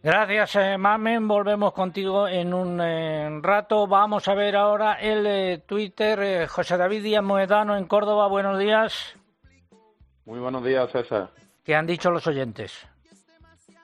Gracias, eh, Mamen. Volvemos contigo en un eh, rato. Vamos a ver ahora el eh, Twitter. José David Díaz Moedano en Córdoba. Buenos días. Muy buenos días, César. ¿Qué han dicho los oyentes?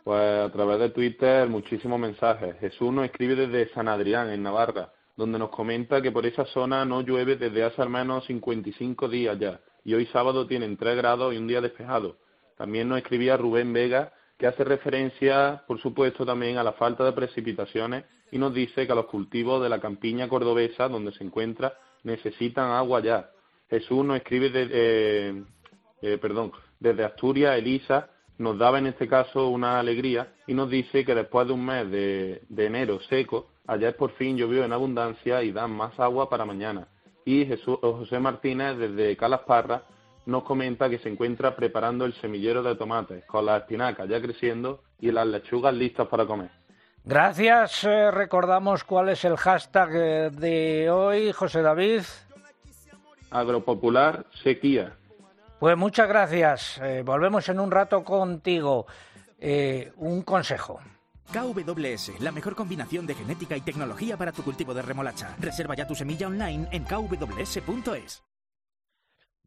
Pues a través de Twitter muchísimos mensajes. Jesús nos escribe desde San Adrián, en Navarra, donde nos comenta que por esa zona no llueve desde hace al menos 55 días ya, y hoy sábado tienen 3 grados y un día despejado. También nos escribía Rubén Vega, que hace referencia, por supuesto, también a la falta de precipitaciones y nos dice que los cultivos de la campiña cordobesa, donde se encuentra, necesitan agua ya. Jesús nos escribe, eh, eh, perdón, desde Asturias, Elisa, nos daba en este caso una alegría y nos dice que después de un mes de, enero seco, ayer por fin llovió en abundancia y dan más agua para mañana. Y Jesús, José Martínez desde Calasparra nos comenta que se encuentra preparando el semillero de tomates con las espinacas ya creciendo y las lechugas listas para comer. Gracias. Eh, recordamos cuál es el hashtag eh, de hoy, José David. Agropopular sequía. Pues muchas gracias. Eh, volvemos en un rato contigo. Eh, un consejo. KWS, la mejor combinación de genética y tecnología para tu cultivo de remolacha. Reserva ya tu semilla online en kws.es.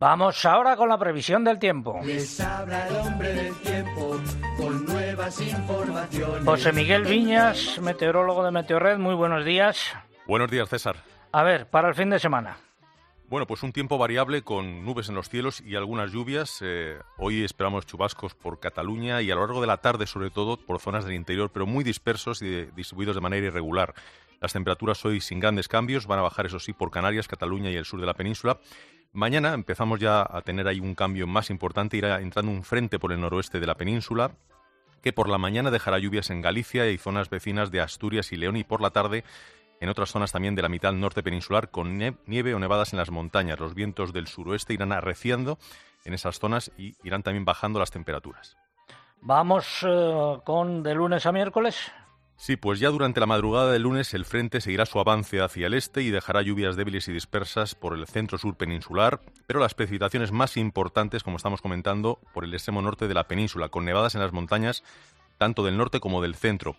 Vamos ahora con la previsión del tiempo. Les habla el hombre del tiempo con nuevas informaciones. José Miguel Viñas, meteorólogo de Meteorred, muy buenos días. Buenos días, César. A ver, para el fin de semana. Bueno, pues un tiempo variable con nubes en los cielos y algunas lluvias. Eh, hoy esperamos chubascos por Cataluña y a lo largo de la tarde, sobre todo por zonas del interior, pero muy dispersos y distribuidos de manera irregular. Las temperaturas hoy sin grandes cambios, van a bajar eso sí por Canarias, Cataluña y el sur de la península. Mañana empezamos ya a tener ahí un cambio más importante, irá entrando un frente por el noroeste de la península, que por la mañana dejará lluvias en Galicia y zonas vecinas de Asturias y León y por la tarde en otras zonas también de la mitad norte peninsular con nieve o nevadas en las montañas. Los vientos del suroeste irán arreciando en esas zonas y irán también bajando las temperaturas. Vamos eh, con de lunes a miércoles. Sí, pues ya durante la madrugada del lunes el frente seguirá su avance hacia el este y dejará lluvias débiles y dispersas por el centro-sur peninsular, pero las precipitaciones más importantes, como estamos comentando, por el extremo norte de la península, con nevadas en las montañas tanto del norte como del centro.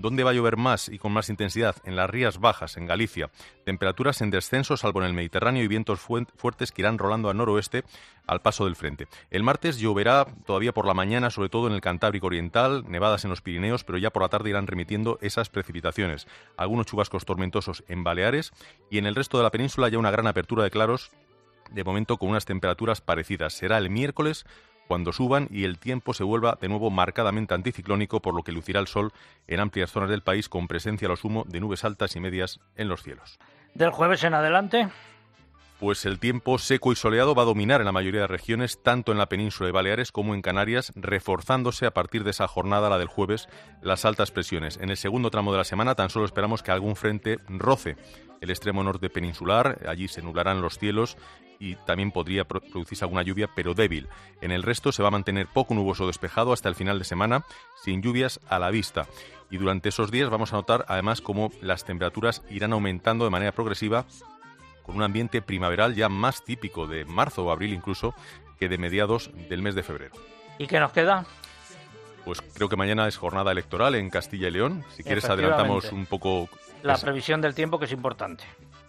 ¿Dónde va a llover más y con más intensidad? En las rías bajas, en Galicia. Temperaturas en descenso, salvo en el Mediterráneo, y vientos fuertes que irán rolando a noroeste al paso del frente. El martes lloverá todavía por la mañana, sobre todo en el Cantábrico Oriental, nevadas en los Pirineos, pero ya por la tarde irán remitiendo esas precipitaciones. Algunos chubascos tormentosos en Baleares y en el resto de la península ya una gran apertura de claros de momento con unas temperaturas parecidas. Será el miércoles cuando suban y el tiempo se vuelva de nuevo marcadamente anticiclónico, por lo que lucirá el sol en amplias zonas del país con presencia a lo sumo de nubes altas y medias en los cielos. Del jueves en adelante. Pues el tiempo seco y soleado va a dominar en la mayoría de regiones, tanto en la península de Baleares como en Canarias, reforzándose a partir de esa jornada, la del jueves, las altas presiones. En el segundo tramo de la semana tan solo esperamos que algún frente roce el extremo norte peninsular, allí se nublarán los cielos y también podría producirse alguna lluvia, pero débil. En el resto se va a mantener poco nuboso despejado hasta el final de semana, sin lluvias a la vista. Y durante esos días vamos a notar además cómo las temperaturas irán aumentando de manera progresiva con un ambiente primaveral ya más típico de marzo o abril incluso que de mediados del mes de febrero. ¿Y qué nos queda? Pues creo que mañana es jornada electoral en Castilla y León. Si quieres adelantamos un poco... La previsión del tiempo que es importante.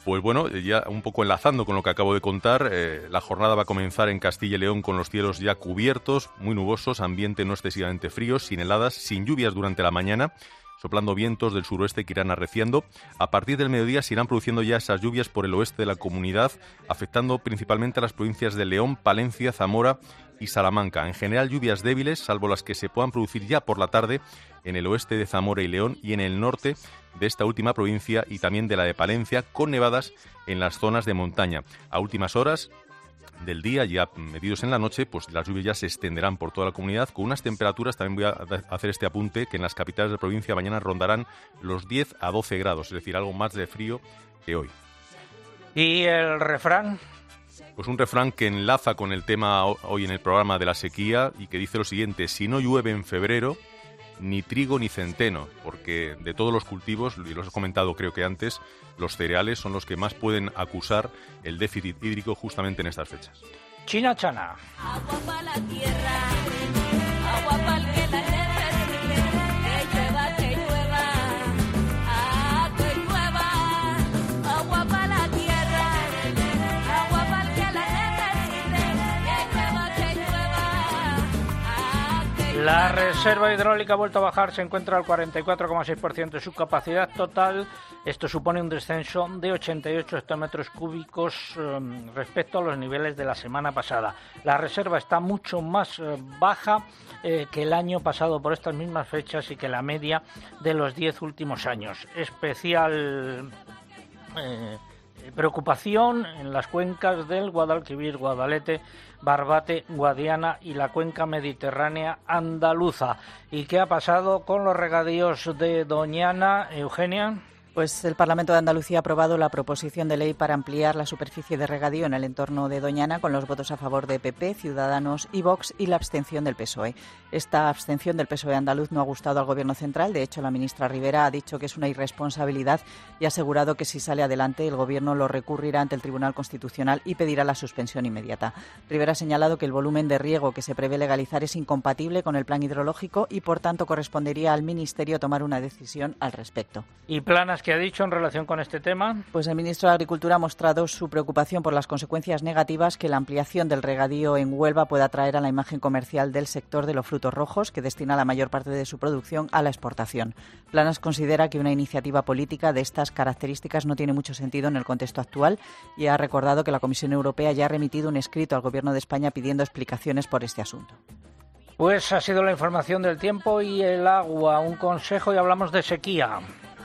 Pues bueno, ya un poco enlazando con lo que acabo de contar, eh, la jornada va a comenzar en Castilla y León con los cielos ya cubiertos, muy nubosos, ambiente no excesivamente frío, sin heladas, sin lluvias durante la mañana soplando vientos del suroeste que irán arreciando. A partir del mediodía se irán produciendo ya esas lluvias por el oeste de la comunidad, afectando principalmente a las provincias de León, Palencia, Zamora y Salamanca. En general lluvias débiles, salvo las que se puedan producir ya por la tarde en el oeste de Zamora y León y en el norte de esta última provincia y también de la de Palencia, con nevadas en las zonas de montaña. A últimas horas del día, ya medidos en la noche, pues las lluvias ya se extenderán por toda la comunidad con unas temperaturas, también voy a hacer este apunte, que en las capitales de provincia mañana rondarán los 10 a 12 grados, es decir, algo más de frío que hoy. ¿Y el refrán? Pues un refrán que enlaza con el tema hoy en el programa de la sequía y que dice lo siguiente, si no llueve en febrero, ni trigo ni centeno, porque de todos los cultivos, y los he comentado creo que antes, los cereales son los que más pueden acusar el déficit hídrico justamente en estas fechas. China Chana. La reserva hidráulica ha vuelto a bajar, se encuentra al 44,6% de su capacidad total. Esto supone un descenso de 88 hectómetros cúbicos em, respecto a los niveles de la semana pasada. La reserva está mucho más eh, baja eh, que el año pasado por estas mismas fechas y que la media de los 10 últimos años. Especial eh, preocupación en las cuencas del Guadalquivir, Guadalete, Barbate, Guadiana y la cuenca mediterránea andaluza. ¿Y qué ha pasado con los regadíos de Doñana, Eugenia? Pues el Parlamento de Andalucía ha aprobado la proposición de ley para ampliar la superficie de regadío en el entorno de Doñana con los votos a favor de PP, Ciudadanos y Vox y la abstención del PSOE. Esta abstención del PSOE andaluz no ha gustado al Gobierno central. De hecho, la ministra Rivera ha dicho que es una irresponsabilidad y ha asegurado que si sale adelante el Gobierno lo recurrirá ante el Tribunal Constitucional y pedirá la suspensión inmediata. Rivera ha señalado que el volumen de riego que se prevé legalizar es incompatible con el plan hidrológico y, por tanto, correspondería al Ministerio tomar una decisión al respecto. ¿Y planas ¿Qué ha dicho en relación con este tema? Pues el ministro de Agricultura ha mostrado su preocupación por las consecuencias negativas que la ampliación del regadío en Huelva pueda traer a la imagen comercial del sector de los frutos rojos, que destina la mayor parte de su producción a la exportación. Planas considera que una iniciativa política de estas características no tiene mucho sentido en el contexto actual y ha recordado que la Comisión Europea ya ha remitido un escrito al Gobierno de España pidiendo explicaciones por este asunto. Pues ha sido la información del tiempo y el agua. Un consejo y hablamos de sequía.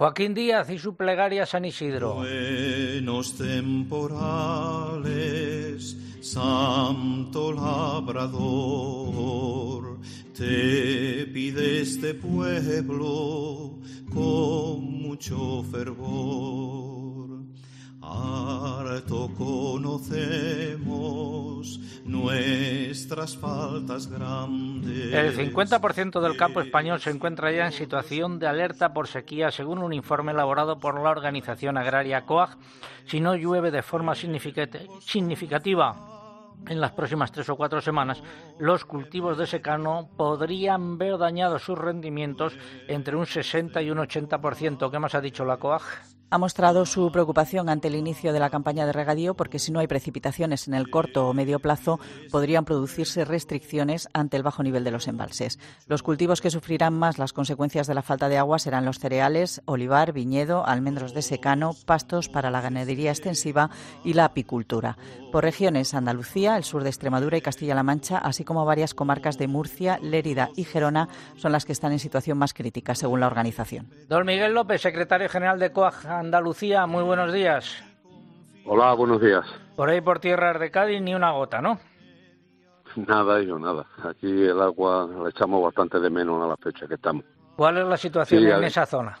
Joaquín Díaz y su plegaria San Isidro. Buenos temporales, santo labrador, te pide este pueblo con mucho fervor. Harto conocemos nuestras faltas grandes. El 50% del campo español se encuentra ya en situación de alerta por sequía, según un informe elaborado por la organización agraria COAG. Si no llueve de forma significativa en las próximas tres o cuatro semanas, los cultivos de secano podrían ver dañados sus rendimientos entre un 60 y un 80%. ¿Qué más ha dicho la COAG? Ha mostrado su preocupación ante el inicio de la campaña de regadío porque si no hay precipitaciones en el corto o medio plazo podrían producirse restricciones ante el bajo nivel de los embalses. Los cultivos que sufrirán más las consecuencias de la falta de agua serán los cereales, olivar, viñedo, almendros de secano, pastos para la ganadería extensiva y la apicultura. Por regiones, Andalucía, el sur de Extremadura y Castilla-La Mancha, así como varias comarcas de Murcia, Lérida y Gerona son las que están en situación más crítica, según la organización. Don Miguel López, secretario general de COAG Andalucía, muy buenos días. Hola, buenos días. Por ahí por tierras de Cádiz ni una gota, ¿no? Nada, yo nada. Aquí el agua la echamos bastante de menos a la fecha que estamos. ¿Cuál es la situación en esa zona?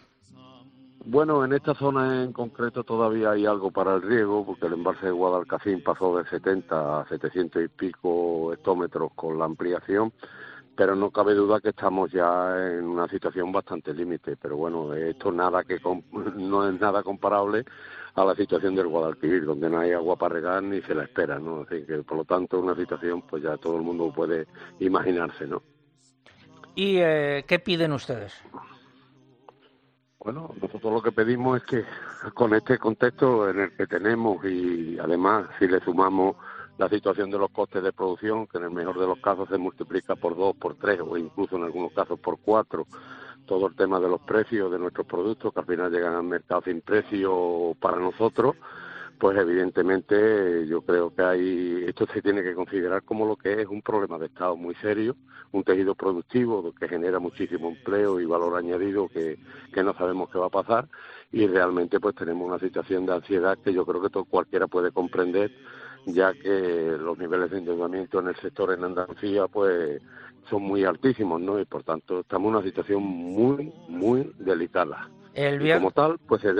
Bueno, en esta zona en concreto todavía hay algo para el riego, porque el embalse de Guadalcacín pasó de 70 a 700 y pico hectómetros con la ampliación pero no cabe duda que estamos ya en una situación bastante límite. Pero bueno, esto nada que no es nada comparable a la situación del Guadalquivir, donde no hay agua para regar ni se la espera, ¿no? Así que por lo tanto una situación pues ya todo el mundo puede imaginarse, ¿no? ¿Y eh, qué piden ustedes? Bueno, nosotros lo que pedimos es que con este contexto en el que tenemos y además si le sumamos la situación de los costes de producción, que en el mejor de los casos se multiplica por dos, por tres o incluso en algunos casos por cuatro. Todo el tema de los precios de nuestros productos, que al final llegan al mercado sin precio para nosotros, pues evidentemente yo creo que hay esto se tiene que considerar como lo que es un problema de Estado muy serio, un tejido productivo que genera muchísimo empleo y valor añadido que, que no sabemos qué va a pasar y realmente pues tenemos una situación de ansiedad que yo creo que todo, cualquiera puede comprender ya que los niveles de endeudamiento en el sector en Andalucía pues son muy altísimos, ¿no? Y por tanto estamos en una situación muy, muy delicada. El como tal, pues se,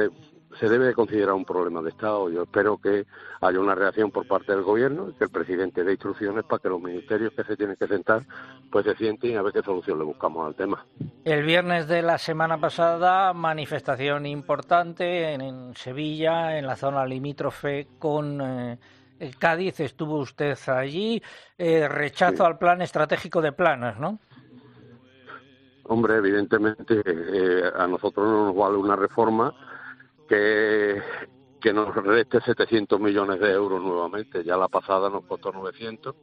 se debe de considerar un problema de Estado. Yo espero que haya una reacción por parte del Gobierno y que el presidente dé instrucciones para que los ministerios que se tienen que sentar pues se sienten y a ver qué solución le buscamos al tema. El viernes de la semana pasada, manifestación importante en, Sevilla, en la zona limítrofe con eh, Cádiz. Estuvo usted allí. Eh, rechazo al plan estratégico de planos, ¿no? Hombre, evidentemente eh, a nosotros no nos vale una reforma que, que nos reste 700 millones de euros nuevamente. Ya la pasada nos costó 900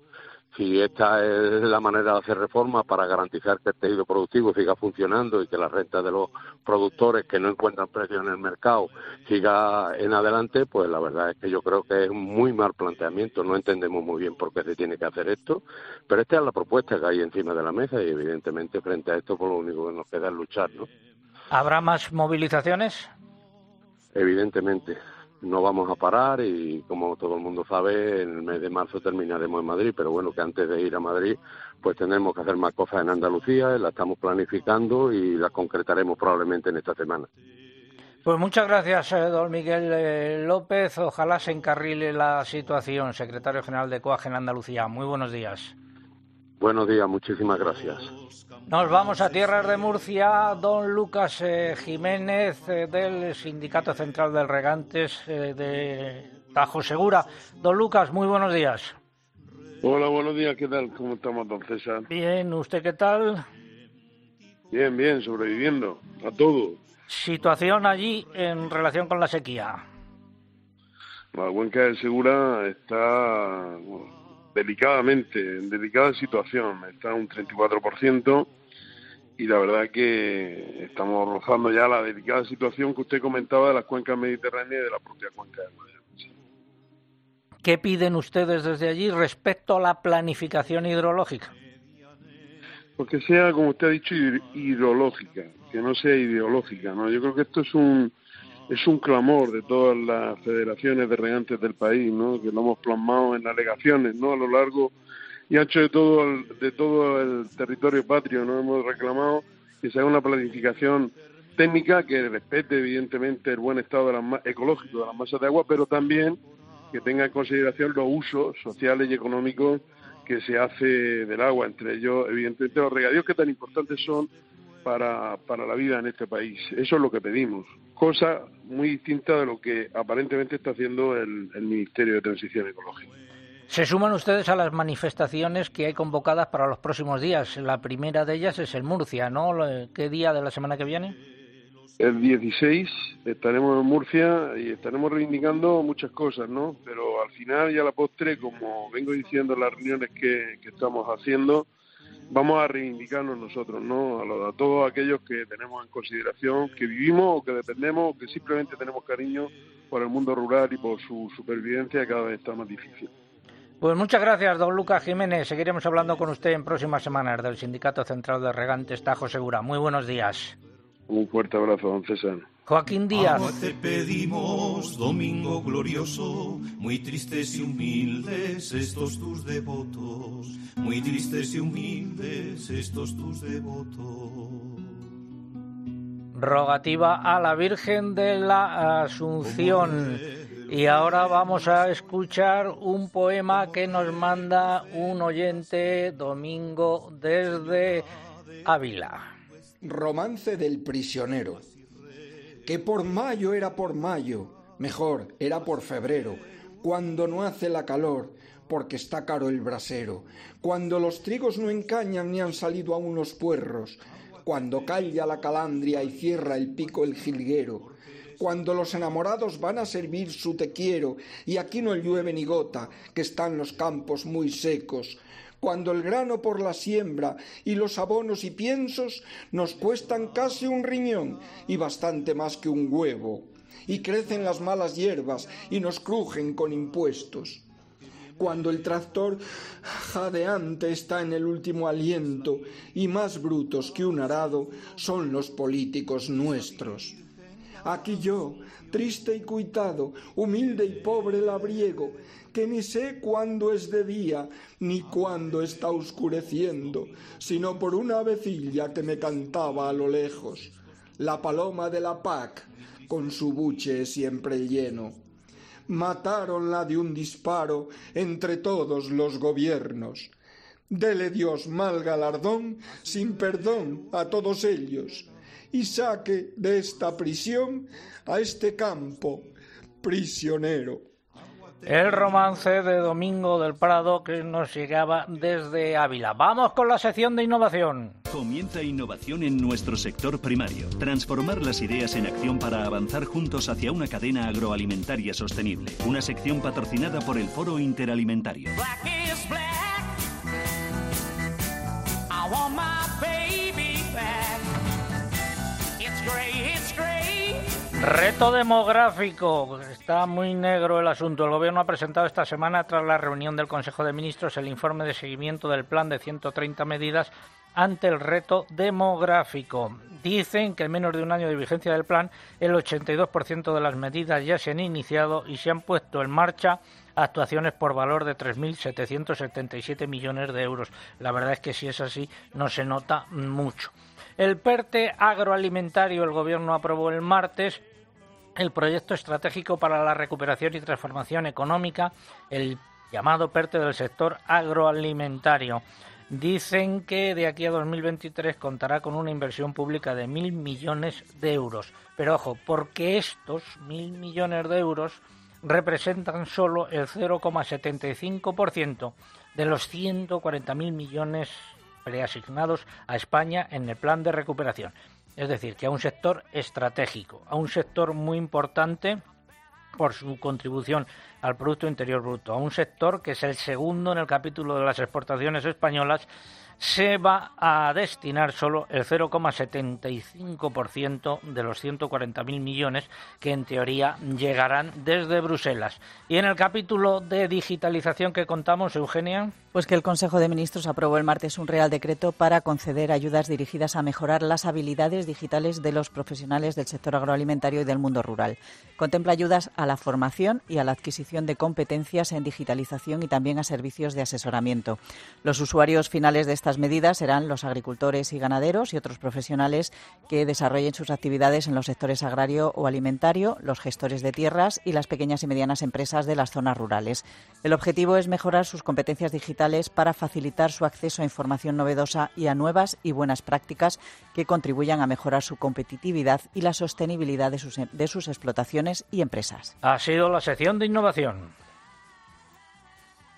si esta es la manera de hacer reformas para garantizar que el tejido productivo siga funcionando y que la renta de los productores que no encuentran precio en el mercado siga en adelante, pues la verdad es que yo creo que es un muy mal planteamiento. No entendemos muy bien por qué se tiene que hacer esto, pero esta es la propuesta que hay encima de la mesa y evidentemente frente a esto, pues lo único que nos queda es luchar, ¿no? ¿Habrá más movilizaciones? Evidentemente no vamos a parar y como todo el mundo sabe, en el mes de marzo terminaremos en Madrid, pero bueno, que antes de ir a Madrid, pues tenemos que hacer más cosas en Andalucía, las estamos planificando y las concretaremos probablemente en esta semana. Pues muchas gracias, eh, don Miguel eh, López. Ojalá se encarrile la situación, secretario general de COAG en Andalucía. Muy buenos días. Buenos días, muchísimas gracias. Nos vamos a tierras de Murcia. Don Lucas eh, Jiménez eh, del Sindicato Central del Regantes eh, de Tajo Segura. Don Lucas, muy buenos días. Hola, buenos días. ¿Qué tal? ¿Cómo estamos, don César? Bien, ¿usted qué tal? Bien, bien, sobreviviendo a todo. Situación allí en relación con la sequía. La cuenca de Segura está delicadamente, en delicada situación. Está un 34% y la verdad que estamos rozando ya la delicada situación que usted comentaba de las cuencas mediterráneas y de la propia cuenca del Guadalquivir. ¿Qué piden ustedes desde allí respecto a la planificación hidrológica? Porque sea, como usted ha dicho, hidrológica, que no sea ideológica. ¿no? Yo creo que esto es un es un clamor de todas las federaciones de regantes del país, ¿no? que lo hemos plasmado en alegaciones ¿no? a lo largo y ancho de todo el, de todo el territorio patrio. ¿no? Hemos reclamado que se haga una planificación técnica que respete evidentemente el buen estado de las, ecológico de las masas de agua, pero también que tenga en consideración los usos sociales y económicos que se hace del agua, entre ellos evidentemente los regadíos que tan importantes son para, para la vida en este país. Eso es lo que pedimos. Cosa muy distinta de lo que aparentemente está haciendo el, Ministerio de Transición Ecológica. Se suman ustedes a las manifestaciones que hay convocadas para los próximos días. La primera de ellas es en Murcia, ¿no? ¿Qué día de la semana que viene? El 16 estaremos en Murcia y estaremos reivindicando muchas cosas, ¿no? Pero al final y a la postre, como vengo diciendo en las reuniones que estamos haciendo, vamos a reivindicarnos nosotros, ¿no? A, todos aquellos que tenemos en consideración, que vivimos o que dependemos o que simplemente tenemos cariño por el mundo rural y por su supervivencia cada vez está más difícil. Pues muchas gracias, don Lucas Jiménez. Seguiremos hablando con usted en próximas semanas del Sindicato Central de Regantes Tajo Segura. Muy buenos días. Un fuerte abrazo, don César. Joaquín Díaz. te pedimos, domingo glorioso, muy tristes y humildes estos tus devotos, muy tristes y humildes estos tus devotos. Rogativa a la Virgen de la Asunción. Y ahora vamos a escuchar un poema que nos manda un oyente domingo desde Ávila. Romance del prisionero que por mayo era por mayo, mejor, era por febrero, cuando no hace la calor, porque está caro el brasero, cuando los trigos no encañan ni han salido aún los puerros, cuando calla la calandria y cierra el pico el jilguero, cuando los enamorados van a servir su te quiero y aquí no llueve ni gota, que están los campos muy secos, cuando el grano por la siembra y los abonos y piensos nos cuestan casi un riñón y bastante más que un huevo, y crecen las malas hierbas y nos crujen con impuestos. Cuando el tractor jadeante está en el último aliento y más brutos que un arado son los políticos nuestros. Aquí yo, triste y cuitado, humilde y pobre labriego, que ni sé cuándo es de día ni cuándo está oscureciendo, sino por una avecilla que me cantaba a lo lejos, la paloma de la PAC, con su buche siempre lleno. Matáronla de un disparo entre todos los gobiernos. Dele Dios mal galardón sin perdón a todos ellos y saque de esta prisión a este campo prisionero. El romance de Domingo del Prado que nos llegaba desde Ávila. Vamos con la sección de innovación. Comienza innovación en nuestro sector primario. Transformar las ideas en acción para avanzar juntos hacia una cadena agroalimentaria sostenible. Una sección patrocinada por el Foro Interalimentario. Reto demográfico. Está muy negro el asunto. El Gobierno ha presentado esta semana, tras la reunión del Consejo de Ministros, el informe de seguimiento del plan de 130 medidas ante el reto demográfico. Dicen que en menos de un año de vigencia del plan, el 82% de las medidas ya se han iniciado y se han puesto en marcha actuaciones por valor de 3.777 millones de euros. La verdad es que si es así, no se nota mucho. El PERTE agroalimentario el Gobierno aprobó el martes el proyecto estratégico para la recuperación y transformación económica, el llamado PERTE del sector agroalimentario. Dicen que de aquí a 2023 contará con una inversión pública de mil millones de euros. Pero ojo, porque estos mil millones de euros representan solo el 0,75% de los 140.000 millones preasignados a España en el plan de recuperación. Es decir, que a un sector estratégico, a un sector muy importante por su contribución al Producto Interior Bruto, a un sector que es el segundo en el capítulo de las exportaciones españolas se va a destinar solo el 0,75% de los 140.000 millones que en teoría llegarán desde Bruselas. Y en el capítulo de digitalización que contamos, Eugenia. Pues que el Consejo de Ministros aprobó el martes un Real Decreto para conceder ayudas dirigidas a mejorar las habilidades digitales de los profesionales del sector agroalimentario y del mundo rural. Contempla ayudas a la formación y a la adquisición de competencias en digitalización y también a servicios de asesoramiento. Los usuarios finales de estas medidas serán los agricultores y ganaderos y otros profesionales que desarrollen sus actividades en los sectores agrario o alimentario, los gestores de tierras y las pequeñas y medianas empresas de las zonas rurales. El objetivo es mejorar sus competencias digitales para facilitar su acceso a información novedosa y a nuevas y buenas prácticas que contribuyan a mejorar su competitividad y la sostenibilidad de sus, explotaciones y empresas. Ha sido la sección de innovación.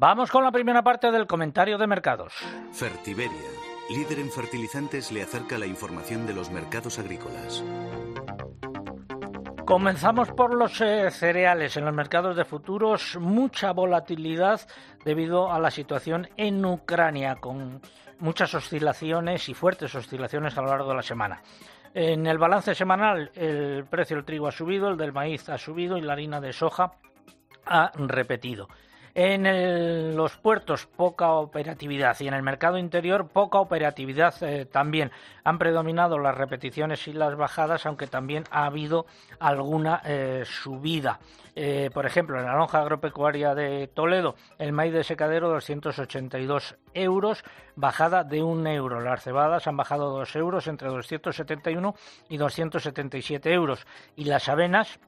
Vamos con la primera parte del comentario de mercados. Fertiberia, líder en fertilizantes, le acerca la información de los mercados agrícolas. Comenzamos por los eh, cereales. En los mercados de futuros, mucha volatilidad debido a la situación en Ucrania, con muchas oscilaciones y fuertes oscilaciones a lo largo de la semana. En el balance semanal, el precio del trigo ha subido, el del maíz ha subido y la harina de soja ha repetido. En los puertos poca operatividad y en el mercado interior poca operatividad eh, también. Han predominado las repeticiones y las bajadas, aunque también ha habido alguna eh, subida. Eh, por ejemplo, en la lonja agropecuaria de Toledo, el maíz de secadero 282 euros, bajada de un euro. Las cebadas han bajado dos euros entre 271 y 277 euros. Y las avenas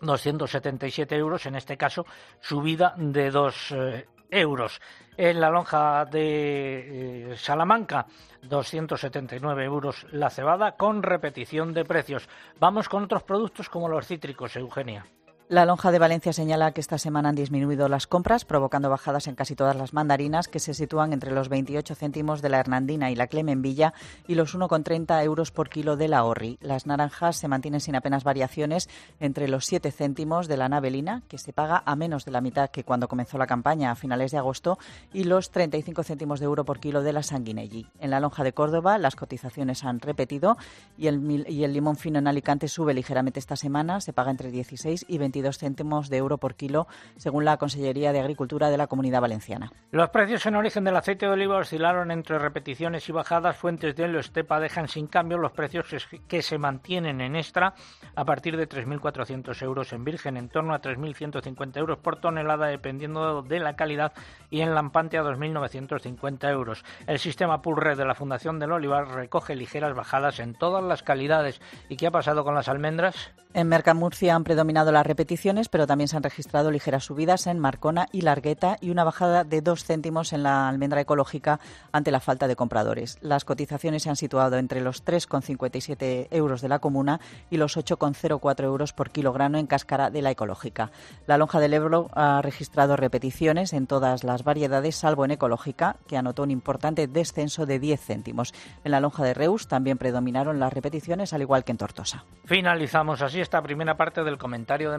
277 euros, en este caso subida de 2 eh, euros. En la lonja de eh, Salamanca, 279 euros la cebada con repetición de precios. Vamos con otros productos como los cítricos, Eugenia. La lonja de Valencia señala que esta semana han disminuido las compras, provocando bajadas en casi todas las mandarinas, que se sitúan entre los 28 céntimos de la Hernandina y la Clemenvilla y los 1,30 euros por kilo de la Orri. Las naranjas se mantienen sin apenas variaciones entre los 7 céntimos de la Navelina, que se paga a menos de la mitad que cuando comenzó la campaña a finales de agosto, y los 35 céntimos de euro por kilo de la Sanguinelli. En la lonja de Córdoba las cotizaciones han repetido y el, y el limón fino en Alicante sube ligeramente esta semana, se paga entre 16 y 22 22 céntimos de euro por kilo, según la Consellería de Agricultura de la Comunidad Valenciana. Los precios en origen del aceite de oliva oscilaron entre repeticiones y bajadas. Fuentes de Estepa dejan sin cambio los precios que se mantienen en extra a partir de 3.400 euros en virgen, en torno a 3.150 euros por tonelada, dependiendo de la calidad, y en lampante a 2.950 euros. El sistema Pulre de la Fundación del Olivar recoge ligeras bajadas en todas las calidades. ¿Y qué ha pasado con las almendras? En Mercamurcia han predominado las repeticiones, pero también se han registrado ligeras subidas en Marcona y Largueta y una bajada de dos céntimos en la almendra ecológica ante la falta de compradores. Las cotizaciones se han situado entre los 3,57 euros de la comuna y los 8,04 euros por kilogramo en cáscara de la ecológica. La lonja del Ebro ha registrado repeticiones en todas las variedades, salvo en ecológica, que anotó un importante descenso de 10 céntimos. En la lonja de Reus también predominaron las repeticiones, al igual que en Tortosa. Finalizamos así esta primera parte del comentario de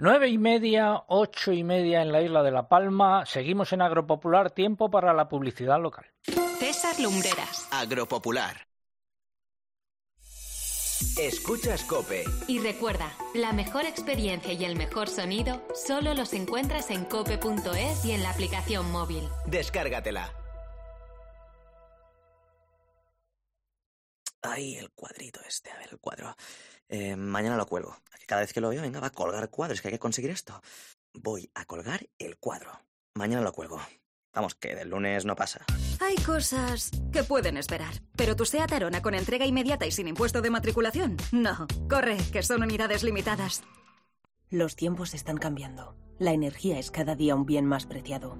Nueve y media, ocho y media en la isla de La Palma. Seguimos en Agropopular. Tiempo para la publicidad local. César Lumbreras. Agropopular. Escuchas Cope. Y recuerda, la mejor experiencia y el mejor sonido solo los encuentras en cope.es y en la aplicación móvil. Descárgatela. Ahí el cuadrito este, a ver el cuadro. Eh, mañana lo cuelgo. Cada vez que lo veo, venga, va a colgar cuadros, que hay que conseguir esto. Voy a colgar el cuadro. Mañana lo cuelgo. Vamos, que del lunes no pasa. Hay cosas que pueden esperar. Pero tu SEAT Arona con entrega inmediata y sin impuesto de matriculación, no. Corre, que son unidades limitadas. Los tiempos están cambiando. La energía es cada día un bien más preciado.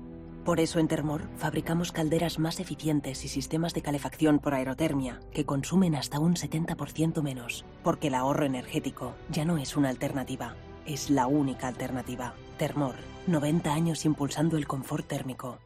Por eso en Termor fabricamos calderas más eficientes y sistemas de calefacción por aerotermia que consumen hasta un 70% menos. Porque el ahorro energético ya no es una alternativa, es la única alternativa. Termor, 90 años impulsando el confort térmico.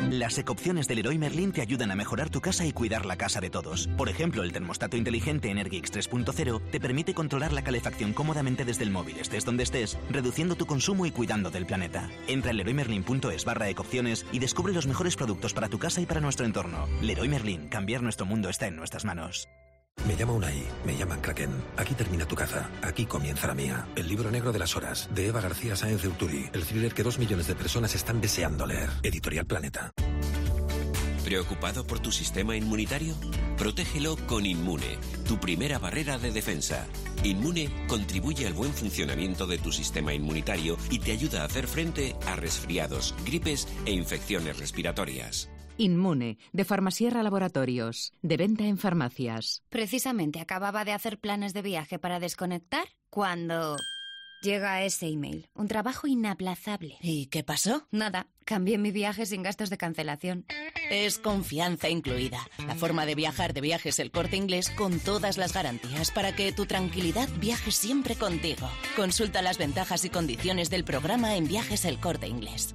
Las ecopciones del Leroy Merlin te ayudan a mejorar tu casa y cuidar la casa de todos. Por ejemplo, el termostato inteligente Energix 3.0 te permite controlar la calefacción cómodamente desde el móvil, estés donde estés, reduciendo tu consumo y cuidando del planeta. Entra en leroymerlin.es barra ecopciones y descubre los mejores productos para tu casa y para nuestro entorno. Leroy Merlin, cambiar nuestro mundo está en nuestras manos. Me llamo Unai, me llaman Kraken. Aquí termina tu caza, aquí comienza la mía. El libro negro de las horas, de Eva García Sáenz de. El thriller que dos millones de personas están deseando leer. Editorial Planeta. ¿Preocupado por tu sistema inmunitario? Protégelo con Inmune, tu primera barrera de defensa. Inmune contribuye al buen funcionamiento de tu sistema inmunitario y te ayuda a hacer frente a resfriados, gripes e infecciones respiratorias. Inmune, de Farmasierra Laboratorios, de venta en farmacias. Precisamente acababa de hacer planes de viaje para desconectar cuando llega ese email. Un trabajo inaplazable. ¿Y qué pasó? Nada, cambié mi viaje sin gastos de cancelación. Es confianza incluida. La forma de viajar de viajes el corte inglés con todas las garantías para que tu tranquilidad viaje siempre contigo. Consulta las ventajas y condiciones del programa en viajes el corte inglés.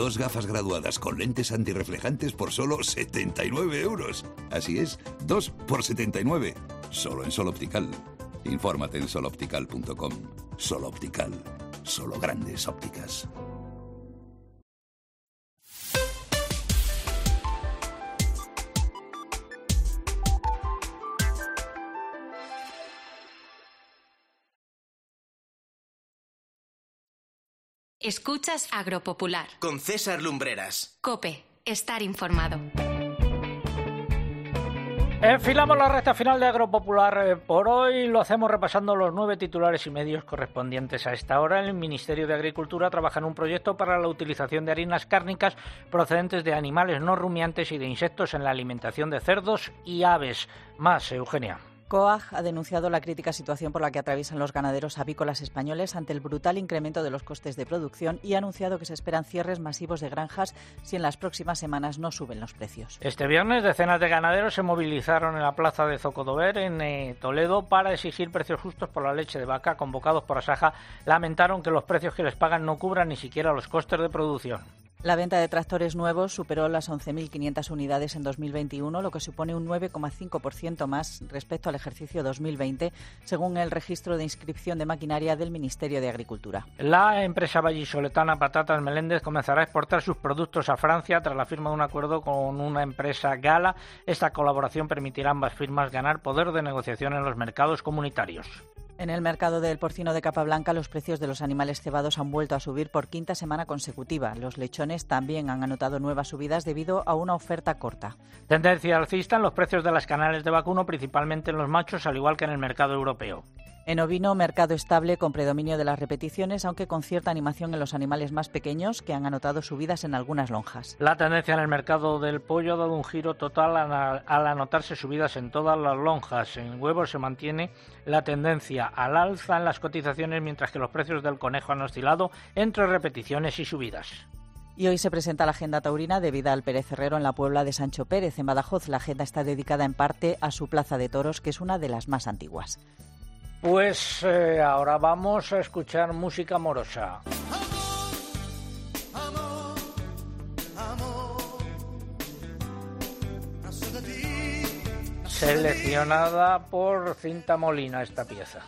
dos gafas graduadas con lentes antirreflejantes por solo 79 euros. Así es, dos por 79. Solo en Sol Optical. Infórmate en soloptical.com. Sol Optical. Solo grandes ópticas. Escuchas Agropopular. Con César Lumbreras. Cope, estar informado. Enfilamos la recta final de Agropopular eh, por hoy. Lo hacemos repasando los nueve titulares y medios correspondientes a esta hora. El Ministerio de Agricultura trabaja en un proyecto para la utilización de harinas cárnicas procedentes de animales no rumiantes y de insectos en la alimentación de cerdos y aves. Más, Eugenia. COAG ha denunciado la crítica situación por la que atraviesan los ganaderos avícolas españoles ante el brutal incremento de los costes de producción y ha anunciado que se esperan cierres masivos de granjas si en las próximas semanas no suben los precios. Este viernes decenas de ganaderos se movilizaron en la plaza de Zocodover en eh, Toledo para exigir precios justos por la leche de vaca. Convocados por Asaja, lamentaron que los precios que les pagan no cubran ni siquiera los costes de producción. La venta de tractores nuevos superó las 11.500 unidades en 2021, lo que supone un 9,5% más respecto al ejercicio 2020, según el registro de inscripción de maquinaria del Ministerio de Agricultura. La empresa vallisoletana Patatas Meléndez comenzará a exportar sus productos a Francia tras la firma de un acuerdo con una empresa gala. Esta colaboración permitirá a ambas firmas ganar poder de negociación en los mercados comunitarios. En el mercado del porcino de capa blanca, los precios de los animales cebados han vuelto a subir por quinta semana consecutiva. Los lechones también han anotado nuevas subidas debido a una oferta corta. Tendencia alcista en los precios de las canales de vacuno, principalmente en los machos, al igual que en el mercado europeo. En ovino, mercado estable con predominio de las repeticiones, aunque con cierta animación en los animales más pequeños que han anotado subidas en algunas lonjas. La tendencia en el mercado del pollo ha dado un giro total al anotarse subidas en todas las lonjas. En huevos se mantiene la tendencia al alza en las cotizaciones, mientras que los precios del conejo han oscilado entre repeticiones y subidas. Y hoy se presenta la agenda taurina de Vidal Pérez Herrero en la Puebla de Sancho Pérez, en Badajoz. La agenda está dedicada en parte a su plaza de toros, que es una de las más antiguas. Pues eh, ahora vamos a escuchar música amorosa. Seleccionada por Cinta Molina esta pieza.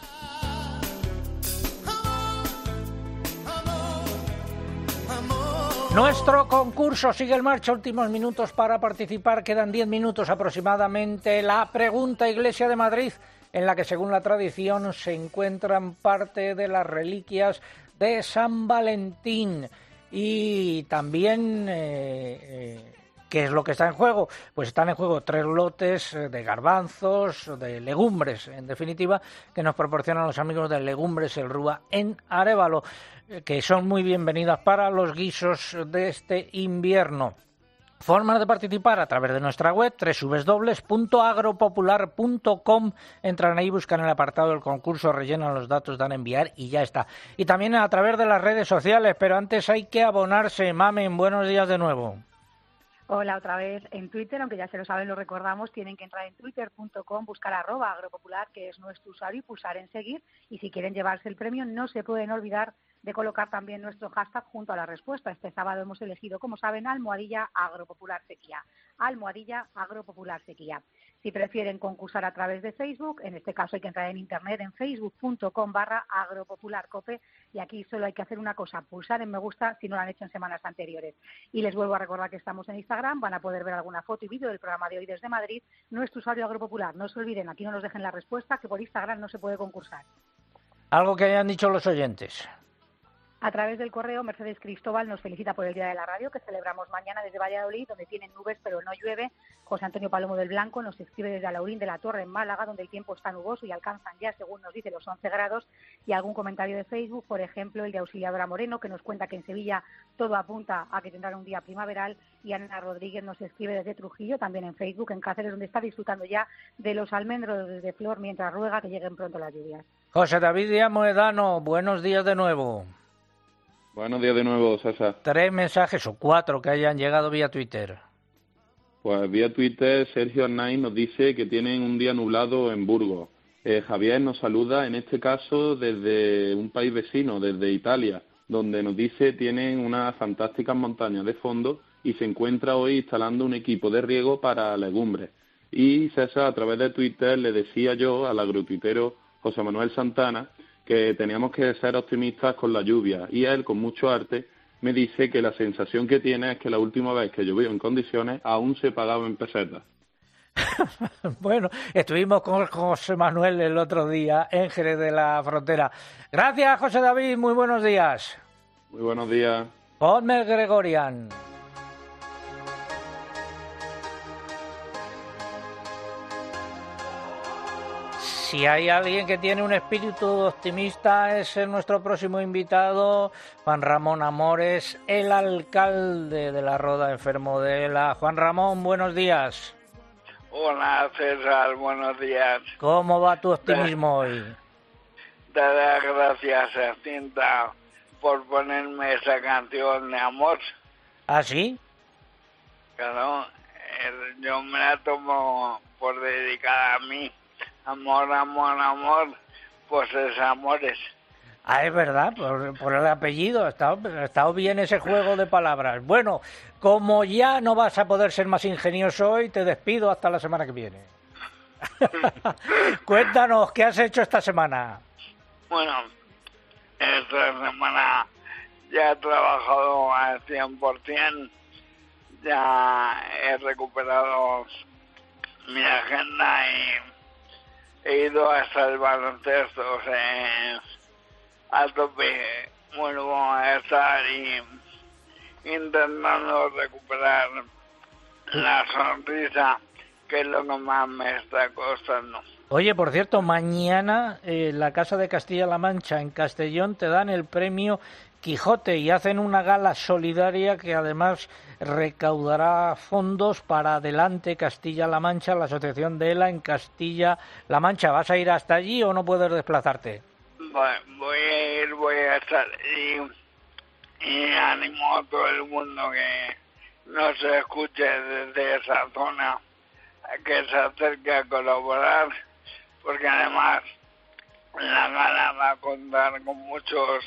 Nuestro concurso sigue en marcha, últimos minutos para participar, quedan 10 minutos aproximadamente. La pregunta Iglesia de Madrid en la que según la tradición se encuentran parte de las reliquias de San Valentín y también eh, eh, ¿Qué es lo que está en juego? Pues están en juego tres lotes eh, de garbanzos, de legumbres, en definitiva, que nos proporcionan los amigos de Legumbres El Rúa en Arevalo, que son muy bienvenidas para los guisos de este invierno. Formas de participar a través de nuestra web www.agropopular.com. Entran ahí, buscan el apartado del concurso, rellenan los datos, dan a enviar y ya está. Y también a través de las redes sociales, pero antes hay que abonarse. Mamen, buenos días de nuevo. Hola, otra vez en Twitter, aunque ya se lo saben, lo recordamos, tienen que entrar en twitter.com, buscar arroba agropopular, que es nuestro usuario, y pulsar en seguir. Y si quieren llevarse el premio, no se pueden olvidar de colocar también nuestro hashtag junto a la respuesta. Este sábado hemos elegido, como saben, Almohadilla Agropopular Sequía. Almohadilla Agropopular Sequía. Si prefieren concursar a través de Facebook, en este caso hay que entrar en internet en facebook.com barra agropopularcope y aquí solo hay que hacer una cosa, pulsar en me gusta si no lo han hecho en semanas anteriores. Y les vuelvo a recordar que estamos en Instagram, van a poder ver alguna foto y vídeo del programa de hoy desde Madrid. Nuestro usuario agropopular, no se olviden, aquí no nos dejen la respuesta, que por Instagram no se puede concursar. Algo que hayan dicho los oyentes. A través del correo, Mercedes Cristóbal nos felicita por el Día de la Radio, que celebramos mañana desde Valladolid, donde tienen nubes pero no llueve. José Antonio Palomo del Blanco nos escribe desde Alaurín de la Torre, en Málaga, donde el tiempo está nuboso y alcanzan ya, según nos dice, los 11 grados. Y algún comentario de Facebook, por ejemplo, el de Auxiliadora Moreno, que nos cuenta que en Sevilla todo apunta a que tendrán un día primaveral. Y Ana Rodríguez nos escribe desde Trujillo, también en Facebook, en Cáceres, donde está disfrutando ya de los almendros de flor mientras ruega que lleguen pronto las lluvias. José David Díaz Moedano, buenos días de nuevo. Buenos días de nuevo, Sasa. Tres mensajes o cuatro que hayan llegado vía Twitter. Pues vía Twitter, Sergio Arnaiz nos dice que tienen un día nublado en Burgos. Eh, Javier nos saluda, en este caso, desde un país vecino, desde Italia, donde nos dice tienen unas fantásticas montañas de fondo y se encuentra hoy instalando un equipo de riego para legumbres. Y César, a través de Twitter, le decía yo al agrotuitero José Manuel Santana que teníamos que ser optimistas con la lluvia y él, con mucho arte, me dice que la sensación que tiene es que la última vez que llovió en condiciones aún se pagaba en pesetas. bueno, estuvimos con José Manuel el otro día en Jerez de la Frontera. Gracias, José David. Muy buenos días. Muy buenos días. Ponme Gregorian. Si hay alguien que tiene un espíritu optimista es nuestro próximo invitado, Juan Ramón Amores, el alcalde de la Roda Enfermo de la. Juan Ramón, buenos días. Hola César, buenos días. ¿Cómo va tu optimismo hoy? Te das gracias, Cinta, por ponerme esa canción de amor. ¿Ah, sí? Claro, yo me la tomo por dedicada a mí. Amor, amor, amor, pues es amores. Ah, es verdad, por, el apellido, ha estado, bien ese juego de palabras. Bueno, como ya no vas a poder ser más ingenioso hoy, te despido hasta la semana que viene. Cuéntanos, ¿qué has hecho esta semana? Bueno, esta semana ya he trabajado al 100%, ya he recuperado mi agenda y he ido hasta el baloncesto, o sea, a tope vuelvo a estar y intentando recuperar la sonrisa que es lo que más me está costando. Oye, por cierto, mañana eh, la Casa de Castilla-La Mancha en Castellón te dan el premio Quijote y hacen una gala solidaria que además recaudará fondos para Adelante Castilla-La Mancha, la asociación de ELA en Castilla-La Mancha. ¿Vas a ir hasta allí o no puedes desplazarte? voy a ir, voy a estar y, animo a todo el mundo que no se escuche desde esa zona, que se acerque a colaborar, porque además la gala va a contar con muchos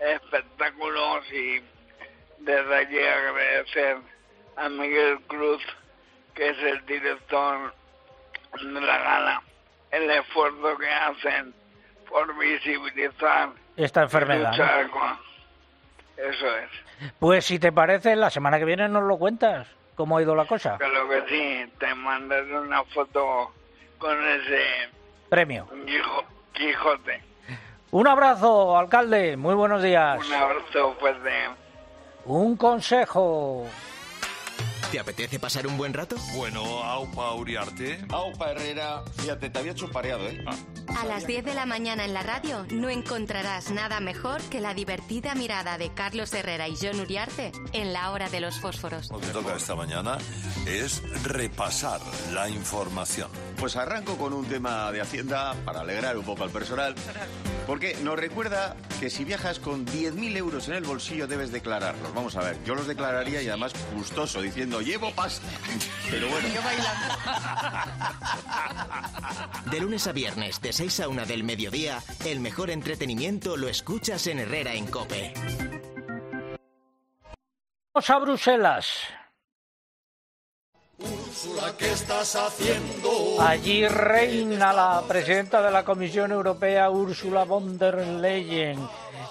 espectáculos y desde allí agradecer a Miguel Cruz, que es el director de la gala, el esfuerzo que hacen por visibilizar esta enfermedad. Eso es. Pues si te parece, la semana que viene nos lo cuentas. ¿Cómo ha ido la cosa? Claro que sí, te mandaré una foto con ese premio. Quijote. Un abrazo, alcalde. Muy buenos días. Un abrazo fuerte. Un consejo. ¿Te apetece pasar un buen rato? Bueno, Aupa Uriarte. Aupa Herrera, fíjate, te había pareado, ¿eh? Ah. A las 10 de la mañana en la radio no encontrarás nada mejor que la divertida mirada de Carlos Herrera y John Uriarte en la hora de los fósforos. Lo que toca esta mañana es repasar la información. Pues arranco con un tema de Hacienda para alegrar un poco al personal. Porque nos recuerda que si viajas con 10.000 euros en el bolsillo debes declararlos. Vamos a ver, yo los declararía y además gustoso, diciendo llevo pasta. Pero bueno. Yo bailando. De lunes a viernes, de 6 a 1 del mediodía, el mejor entretenimiento lo escuchas en Herrera en Cope. Vamos a Bruselas. Úrsula, ¿qué estás haciendo? Allí reina la presidenta de la Comisión Europea, Úrsula von der Leyen.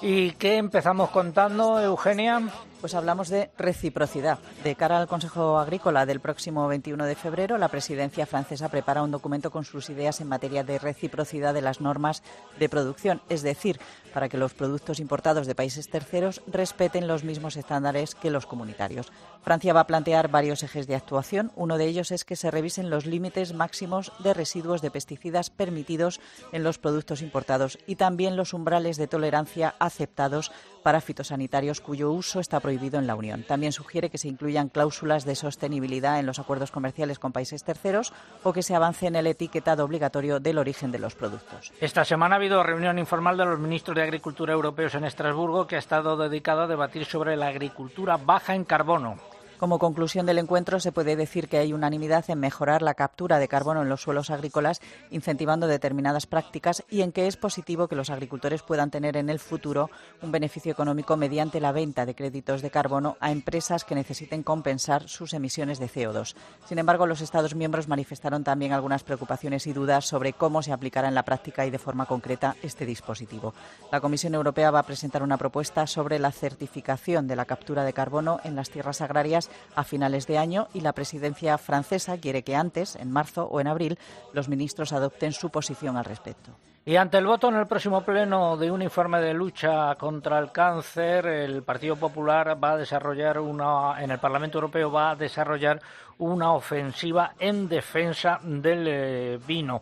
¿Y qué empezamos contando, Eugenia? Pues hablamos de reciprocidad. De cara al Consejo Agrícola del próximo 21 de febrero, la presidencia francesa prepara un documento con sus ideas en materia de reciprocidad de las normas de producción, es decir, para que los productos importados de países terceros respeten los mismos estándares que los comunitarios. Francia va a plantear varios ejes de actuación. Uno de ellos es que se revisen los límites máximos de residuos de pesticidas permitidos en los productos importados y también los umbrales de tolerancia aceptados para fitosanitarios cuyo uso está prohibido en la Unión. También sugiere que se incluyan cláusulas de sostenibilidad en los acuerdos comerciales con países terceros o que se avance en el etiquetado obligatorio del origen de los productos. Esta semana ha habido reunión informal de los ministros de Agricultura europeos en Estrasburgo que ha estado dedicada a debatir sobre la agricultura baja en carbono. Como conclusión del encuentro, se puede decir que hay unanimidad en mejorar la captura de carbono en los suelos agrícolas, incentivando determinadas prácticas y en que es positivo que los agricultores puedan tener en el futuro un beneficio económico mediante la venta de créditos de carbono a empresas que necesiten compensar sus emisiones de CO2. Sin embargo, los Estados miembros manifestaron también algunas preocupaciones y dudas sobre cómo se aplicará en la práctica y de forma concreta este dispositivo. La Comisión Europea va a presentar una propuesta sobre la certificación de la captura de carbono en las tierras agrarias a finales de año y la presidencia francesa quiere que antes, en marzo o en abril, los ministros adopten su posición al respecto. Y ante el voto en el próximo pleno de un informe de lucha contra el cáncer, el Partido Popular va a desarrollar una, en el Parlamento Europeo va a desarrollar una ofensiva en defensa del eh, vino.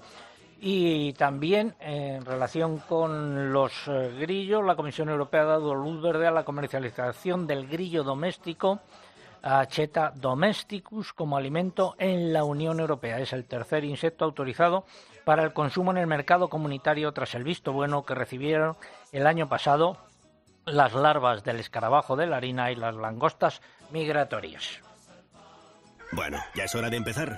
Y también en relación con los eh, grillos, la Comisión Europea ha dado luz verde a la comercialización del grillo doméstico Cheta domesticus como alimento en la Unión Europea. Es el tercer insecto autorizado para el consumo en el mercado comunitario tras el visto bueno que recibieron el año pasado las larvas del escarabajo de la harina y las langostas migratorias. Bueno, ya es hora de empezar.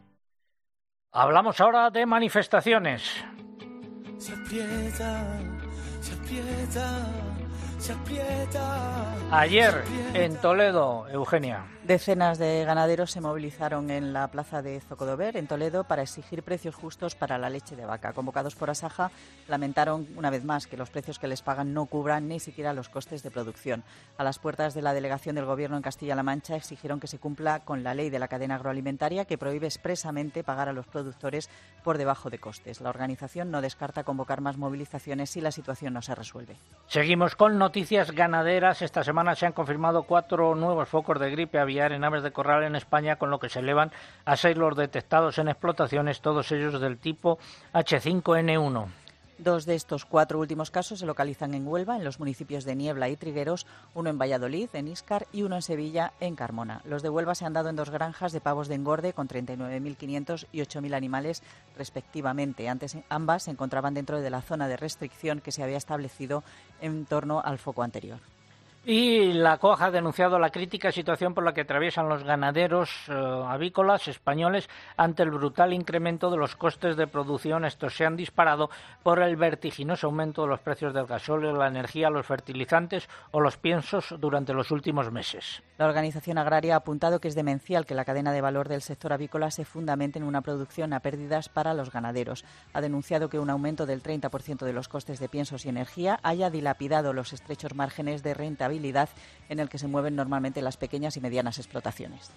Hablamos ahora de manifestaciones. Ayer en Toledo, Eugenia. Decenas de ganaderos se movilizaron en la plaza de Zocodover, en Toledo, para exigir precios justos para la leche de vaca. Convocados por Asaja, lamentaron una vez más que los precios que les pagan no cubran ni siquiera los costes de producción. A las puertas de la delegación del Gobierno en Castilla-La Mancha exigieron que se cumpla con la ley de la cadena agroalimentaria que prohíbe expresamente pagar a los productores por debajo de costes. La organización no descarta convocar más movilizaciones si la situación no se resuelve. Seguimos con noticias ganaderas. Esta semana se han confirmado cuatro nuevos focos de gripe aviar en aves de corral en España, con lo que se elevan a seis los detectados en explotaciones, todos ellos del tipo H5N1. Dos de estos cuatro últimos casos se localizan en Huelva, en los municipios de Niebla y Trigueros, uno en Valladolid, en Iscar y uno en Sevilla, en Carmona. Los de Huelva se han dado en dos granjas de pavos de engorde con 39.500 y 8.000 animales respectivamente. Antes ambas se encontraban dentro de la zona de restricción que se había establecido en torno al foco anterior. Y la COAJ ha denunciado la crítica situación por la que atraviesan los ganaderos eh, avícolas españoles ante el brutal incremento de los costes de producción. Estos se han disparado por el vertiginoso aumento de los precios del gasóleo, la energía, los fertilizantes o los piensos durante los últimos meses. La organización agraria ha apuntado que es demencial que la cadena de valor del sector avícola se fundamente en una producción a pérdidas para los ganaderos. Ha denunciado que un aumento del 30% de los costes de piensos y energía haya dilapidado los estrechos márgenes de en el que se mueven normalmente las pequeñas y medianas explotaciones.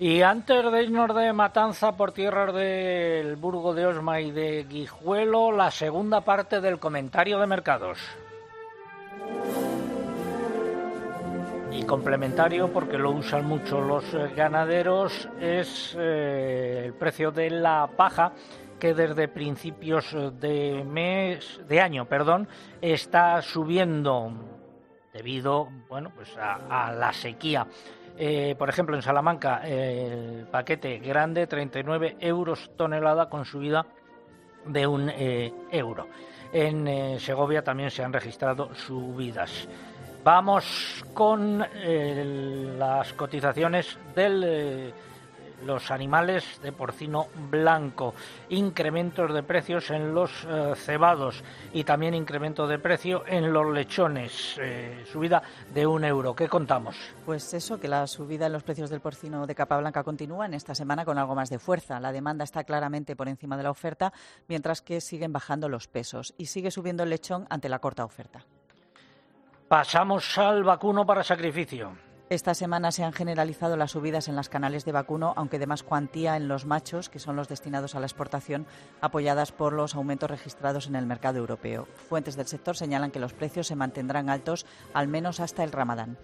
Y antes de irnos de Matanza por tierras del Burgo de Osma y de Guijuelo, la segunda parte del comentario de mercados. Y complementario, porque lo usan mucho los eh, ganaderos, es eh, el precio de la paja que desde principios de mes de año, perdón, está subiendo debido bueno, pues a, la sequía. Eh, por ejemplo, en Salamanca, el paquete grande, 39 euros tonelada con subida de un eh, euro. En eh, Segovia también se han registrado subidas. Vamos con las cotizaciones del los animales de porcino blanco, incrementos de precios en los eh, cebados y también incremento de precio en los lechones, eh, subida de un euro. ¿Qué contamos? Pues eso, que la subida en los precios del porcino de capa blanca continúa en esta semana con algo más de fuerza. La demanda está claramente por encima de la oferta, mientras que siguen bajando los pesos y sigue subiendo el lechón ante la corta oferta. Pasamos al vacuno para sacrificio. Esta semana se han generalizado las subidas en las canales de vacuno, aunque de más cuantía en los machos, que son los destinados a la exportación, apoyadas por los aumentos registrados en el mercado europeo. Fuentes del sector señalan que los precios se mantendrán altos al menos hasta el Ramadán.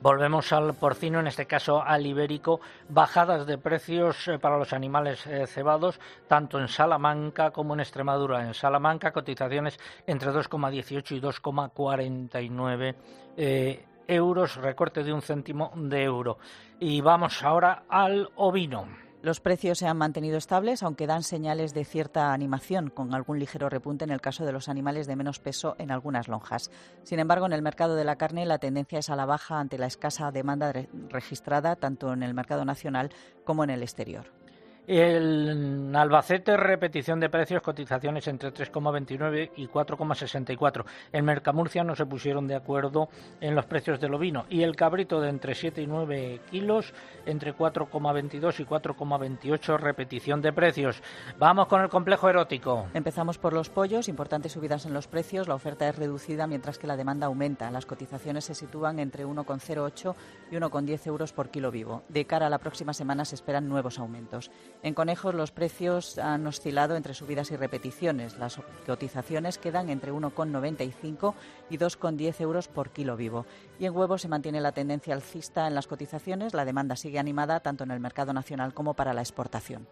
Volvemos al porcino, en este caso al ibérico, bajadas de precios eh, para los animales eh, cebados, tanto en Salamanca como en Extremadura. En Salamanca, cotizaciones entre 2,18 y 2,49 euros, recorte de un céntimo de euro. Y vamos ahora al ovino. Los precios se han mantenido estables, aunque dan señales de cierta animación, con algún ligero repunte en el caso de los animales de menos peso en algunas lonjas. Sin embargo, en el mercado de la carne la tendencia es a la baja ante la escasa demanda registrada tanto en el mercado nacional como en el exterior. El Albacete, repetición de precios, cotizaciones entre 3,29 y 4,64. En Mercamurcia no se pusieron de acuerdo en los precios del ovino. Y el cabrito de entre 7 y 9 kilos, entre 4,22 y 4,28, repetición de precios. Vamos con el complejo erótico. Empezamos por los pollos, importantes subidas en los precios. La oferta es reducida mientras que la demanda aumenta. Las cotizaciones se sitúan entre 1,08 y 1,10 euros por kilo vivo. De cara a la próxima semana se esperan nuevos aumentos. En conejos los precios han oscilado entre subidas y repeticiones. Las cotizaciones quedan entre 1,95 y 2,10 euros por kilo vivo. Y en huevos se mantiene la tendencia alcista en las cotizaciones. La demanda sigue animada tanto en el mercado nacional como para la exportación.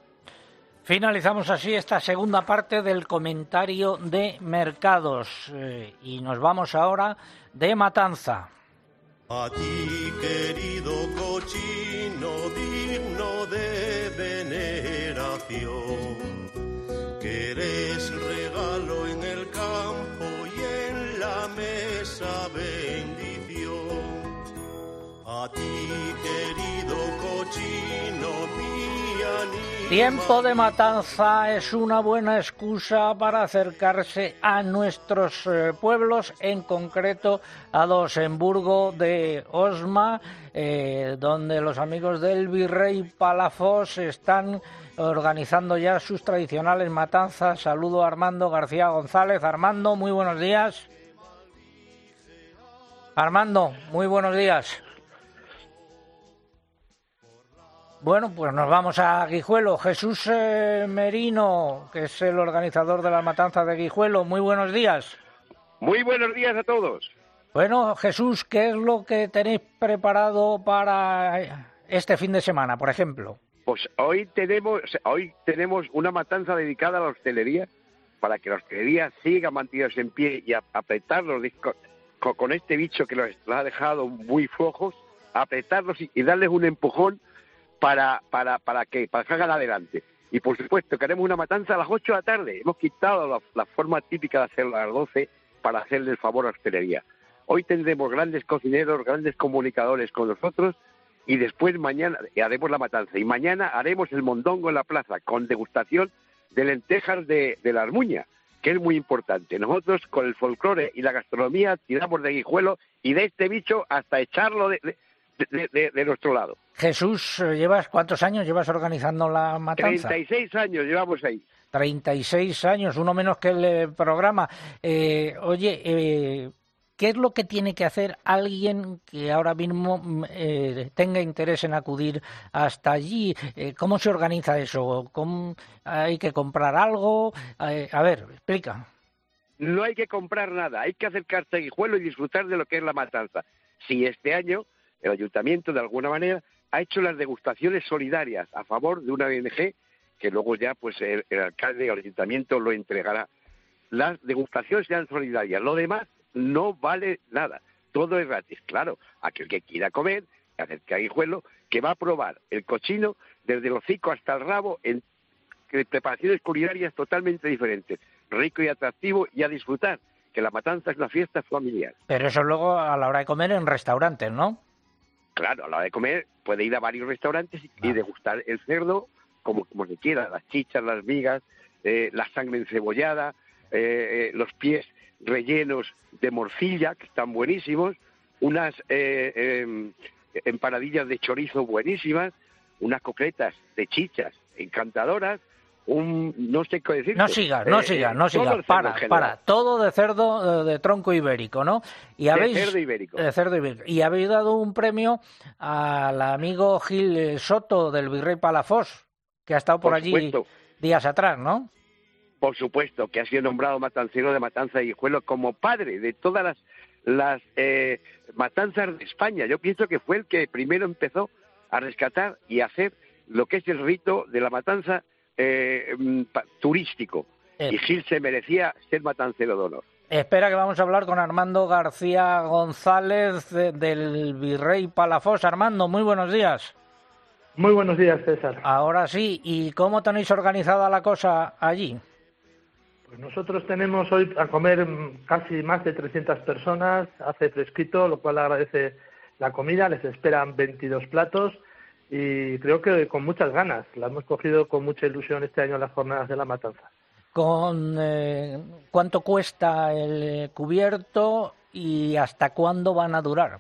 Finalizamos así esta segunda parte del comentario de mercados eh, y nos vamos ahora de Matanza. A ti, querido cochino veneración, que eres regalo en el campo y en la mesa bendición. A ti, querido cochino, mi. Tiempo de matanza es una buena excusa para acercarse a nuestros eh, pueblos, en concreto a dos en Burgo de Osma, eh, donde los amigos del virrey Palafos están organizando ya sus tradicionales matanzas. Saludo a Armando García González. Armando, muy buenos días. Armando, muy buenos días. Bueno, pues nos vamos a Guijuelo. Jesús eh, Merino, que es el organizador de la matanza de Guijuelo. Muy buenos días. Muy buenos días a todos. Bueno, Jesús, ¿qué es lo que tenéis preparado para este fin de semana, por ejemplo? Pues hoy tenemos, hoy tenemos una matanza dedicada a la hostelería, para que la hostelería siga mantenidos en pie y apretarlos con, con- este bicho que los ha dejado muy flojos, apretarlos y, darles un empujón para, para, para que para que adelante. Y por supuesto, queremos una matanza a las 8 de la tarde. Hemos quitado la, la forma típica de hacerlo a las 12 para hacerle el favor a la hostelería. Hoy tendremos grandes cocineros, grandes comunicadores con nosotros y después mañana haremos la matanza. Y mañana haremos el mondongo en la plaza con degustación de lentejas de, de la Armuña, que es muy importante. Nosotros con el folclore y la gastronomía tiramos de guijuelo y de este bicho hasta echarlo de, de- de- de- de nuestro lado. Jesús, ¿llevas cuántos años llevas organizando la matanza? 36 años llevamos ahí. 36 años, uno menos que el eh, programa. Eh, oye, eh, ¿qué es lo que tiene que hacer alguien que ahora mismo mm, eh, tenga interés en acudir hasta allí? Eh, ¿Cómo se organiza eso? ¿Cómo ¿Hay que comprar algo? Eh, a ver, explica. No hay que comprar nada, hay que acercarse a Guijuelo y disfrutar de lo que es la matanza. Si este año el ayuntamiento, de alguna manera, ha hecho las degustaciones solidarias a favor de una ONG que luego ya pues el, el alcalde o el ayuntamiento lo entregará. Las degustaciones sean solidarias, lo demás no vale nada, todo es gratis. Claro, aquel que quiera comer, que acerque a Guijuelo, que va a probar el cochino desde el hocico hasta el rabo en preparaciones culinarias totalmente diferentes, rico y atractivo y a disfrutar, que la matanza es una fiesta familiar. Pero eso luego a la hora de comer en restaurantes, ¿no? Claro, a la hora de comer puede ir a varios restaurantes y, y degustar el cerdo como, como se quiera, las chichas, las migas, eh, la sangre encebollada, eh, eh, los pies rellenos de morcilla, que están buenísimos, unas eh, em, empanadillas de chorizo buenísimas, unas coquetas de chichas encantadoras, un no sé qué decir. No sigas, no sigas, no sigas. Para, para. Todo de cerdo eh, de tronco ibérico, ¿no? Y De habéis, cerdo ibérico. de cerdo ibérico. Y habéis dado un premio al amigo Gil eh, Soto del Virrey Palafós, que ha estado por, Por allí supuesto. días atrás, ¿no? Por supuesto, que ha sido nombrado matancero de Matanza y Guijuelo como padre de todas las, las eh, matanzas de España. Yo pienso que fue el que primero empezó a rescatar y hacer lo que es el rito de la matanza eh, mm, turístico. Eh. Y Gil se merecía ser matancero de honor. Espera que vamos a hablar con Armando García González de- del Virrey Palafós. Armando, muy buenos días. Muy buenos días, César. Ahora sí, ¿y cómo tenéis organizada la cosa allí? Pues nosotros tenemos hoy a comer mm, casi más de 300 personas, hace fresquito, lo cual agradece la comida, les esperan 22 platos y creo que con muchas ganas. La hemos cogido con mucha ilusión este año las jornadas de la matanza. Con eh, cuánto cuesta el cubierto y hasta cuándo van a durar.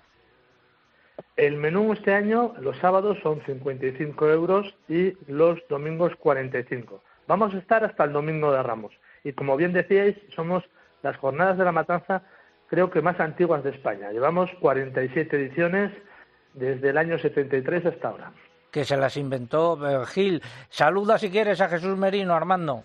El menú este año, los sábados son 55 euros y los domingos 45. Vamos a estar hasta el domingo de Ramos. Y como bien decíais, somos las jornadas de la matanza creo que más antiguas de España. Llevamos 47 ediciones desde el año 73 hasta ahora. Que se las inventó Gil. Saluda si quieres a Jesús Merino, Armando.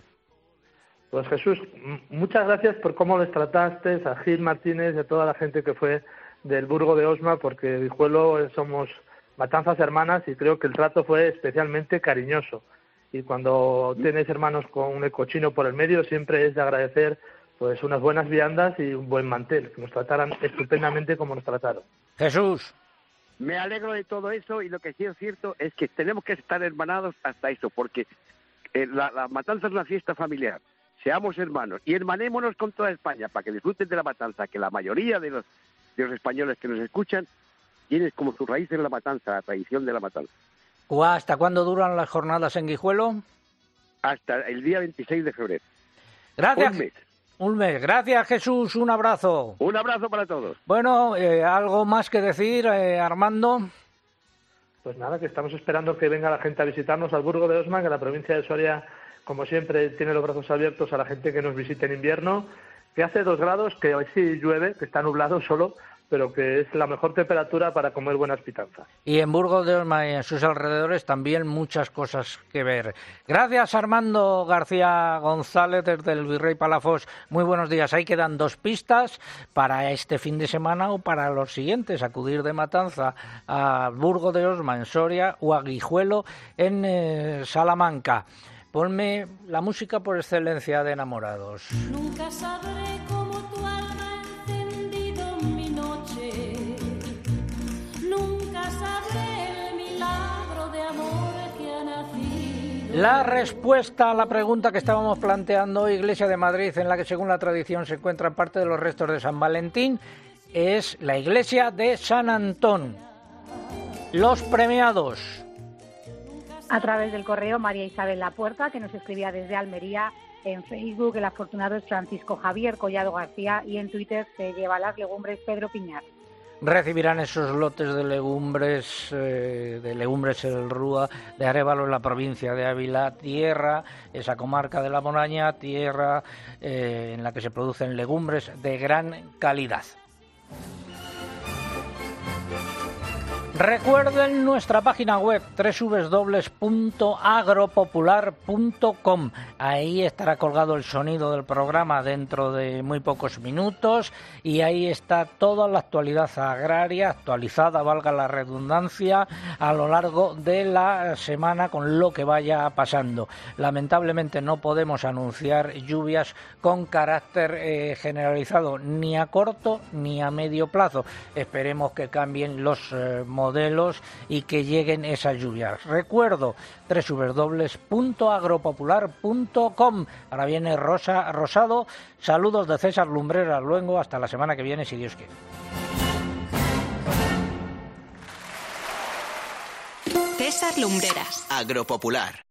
Pues Jesús, muchas gracias por cómo les trataste, a Gil Martínez y a toda la gente que fue del Burgo de Osma, porque Vijuelo somos matanzas hermanas y creo que el trato fue especialmente cariñoso. Y cuando tienes hermanos con un cochino por el medio, siempre es de agradecer pues unas buenas viandas y un buen mantel, que nos trataran estupendamente como nos trataron. Jesús. Me alegro de todo eso y lo que sí es cierto es que tenemos que estar hermanados hasta eso, porque eh, la, matanza es una fiesta familiar. Seamos hermanos y hermanémonos con toda España para que disfruten de la matanza, que la mayoría de los, de los españoles que nos escuchan tienen como su raíz en la matanza, la tradición de la matanza. ¿Hasta cuándo duran las jornadas en Guijuelo? Hasta el día 26 de febrero. Gracias. Un mes. Gracias, Jesús. Un abrazo. Un abrazo para todos. Bueno, eh, ¿algo más que decir, eh, Armando? Pues nada, que estamos esperando que venga la gente a visitarnos al Burgo de Osma, que la provincia de Soria, como siempre, tiene los brazos abiertos a la gente que nos visite en invierno, que hace dos grados, que hoy sí llueve, que está nublado solo, pero que es la mejor temperatura para comer buenas pitanzas. Y en Burgos de Osma y en sus alrededores también muchas cosas que ver. Gracias Armando García González desde el Virrey Palafos. Muy buenos días. Ahí quedan dos pistas para este fin de semana o para los siguientes. Acudir de Matanza a Burgo de Osma en Soria o a Guijuelo en eh, Salamanca. Ponme la música por excelencia de enamorados. Nunca sabré La respuesta a la pregunta que estábamos planteando hoy, Iglesia de Madrid, en la que según la tradición se encuentran parte de los restos de San Valentín, es la Iglesia de San Antón. Los premiados. A través del correo María Isabel La Puerta, que nos escribía desde Almería, en Facebook el afortunado es Francisco Javier Collado García y en Twitter se lleva las legumbres Pedro Piñar recibirán esos lotes de legumbres, eh, de legumbres el Rúa, de Arevalo en la provincia de Ávila, tierra, esa comarca de la Moraña, tierra eh, en la que se producen legumbres de gran calidad. Recuerden nuestra página web www.agropopular.com. Ahí estará colgado el sonido del programa dentro de muy pocos minutos y ahí está toda la actualidad agraria actualizada, valga la redundancia, a lo largo de la semana con lo que vaya pasando. Lamentablemente no podemos anunciar lluvias con carácter eh, generalizado ni a corto ni a medio plazo. Esperemos que cambien los eh, modelos y que lleguen esas lluvias. Recuerdo www.agropopular.com. Ahora viene Rosa Rosado. Saludos de César Lumbrera. Luego hasta la semana que viene, si Dios quiere. César Lumbreras. Agropopular.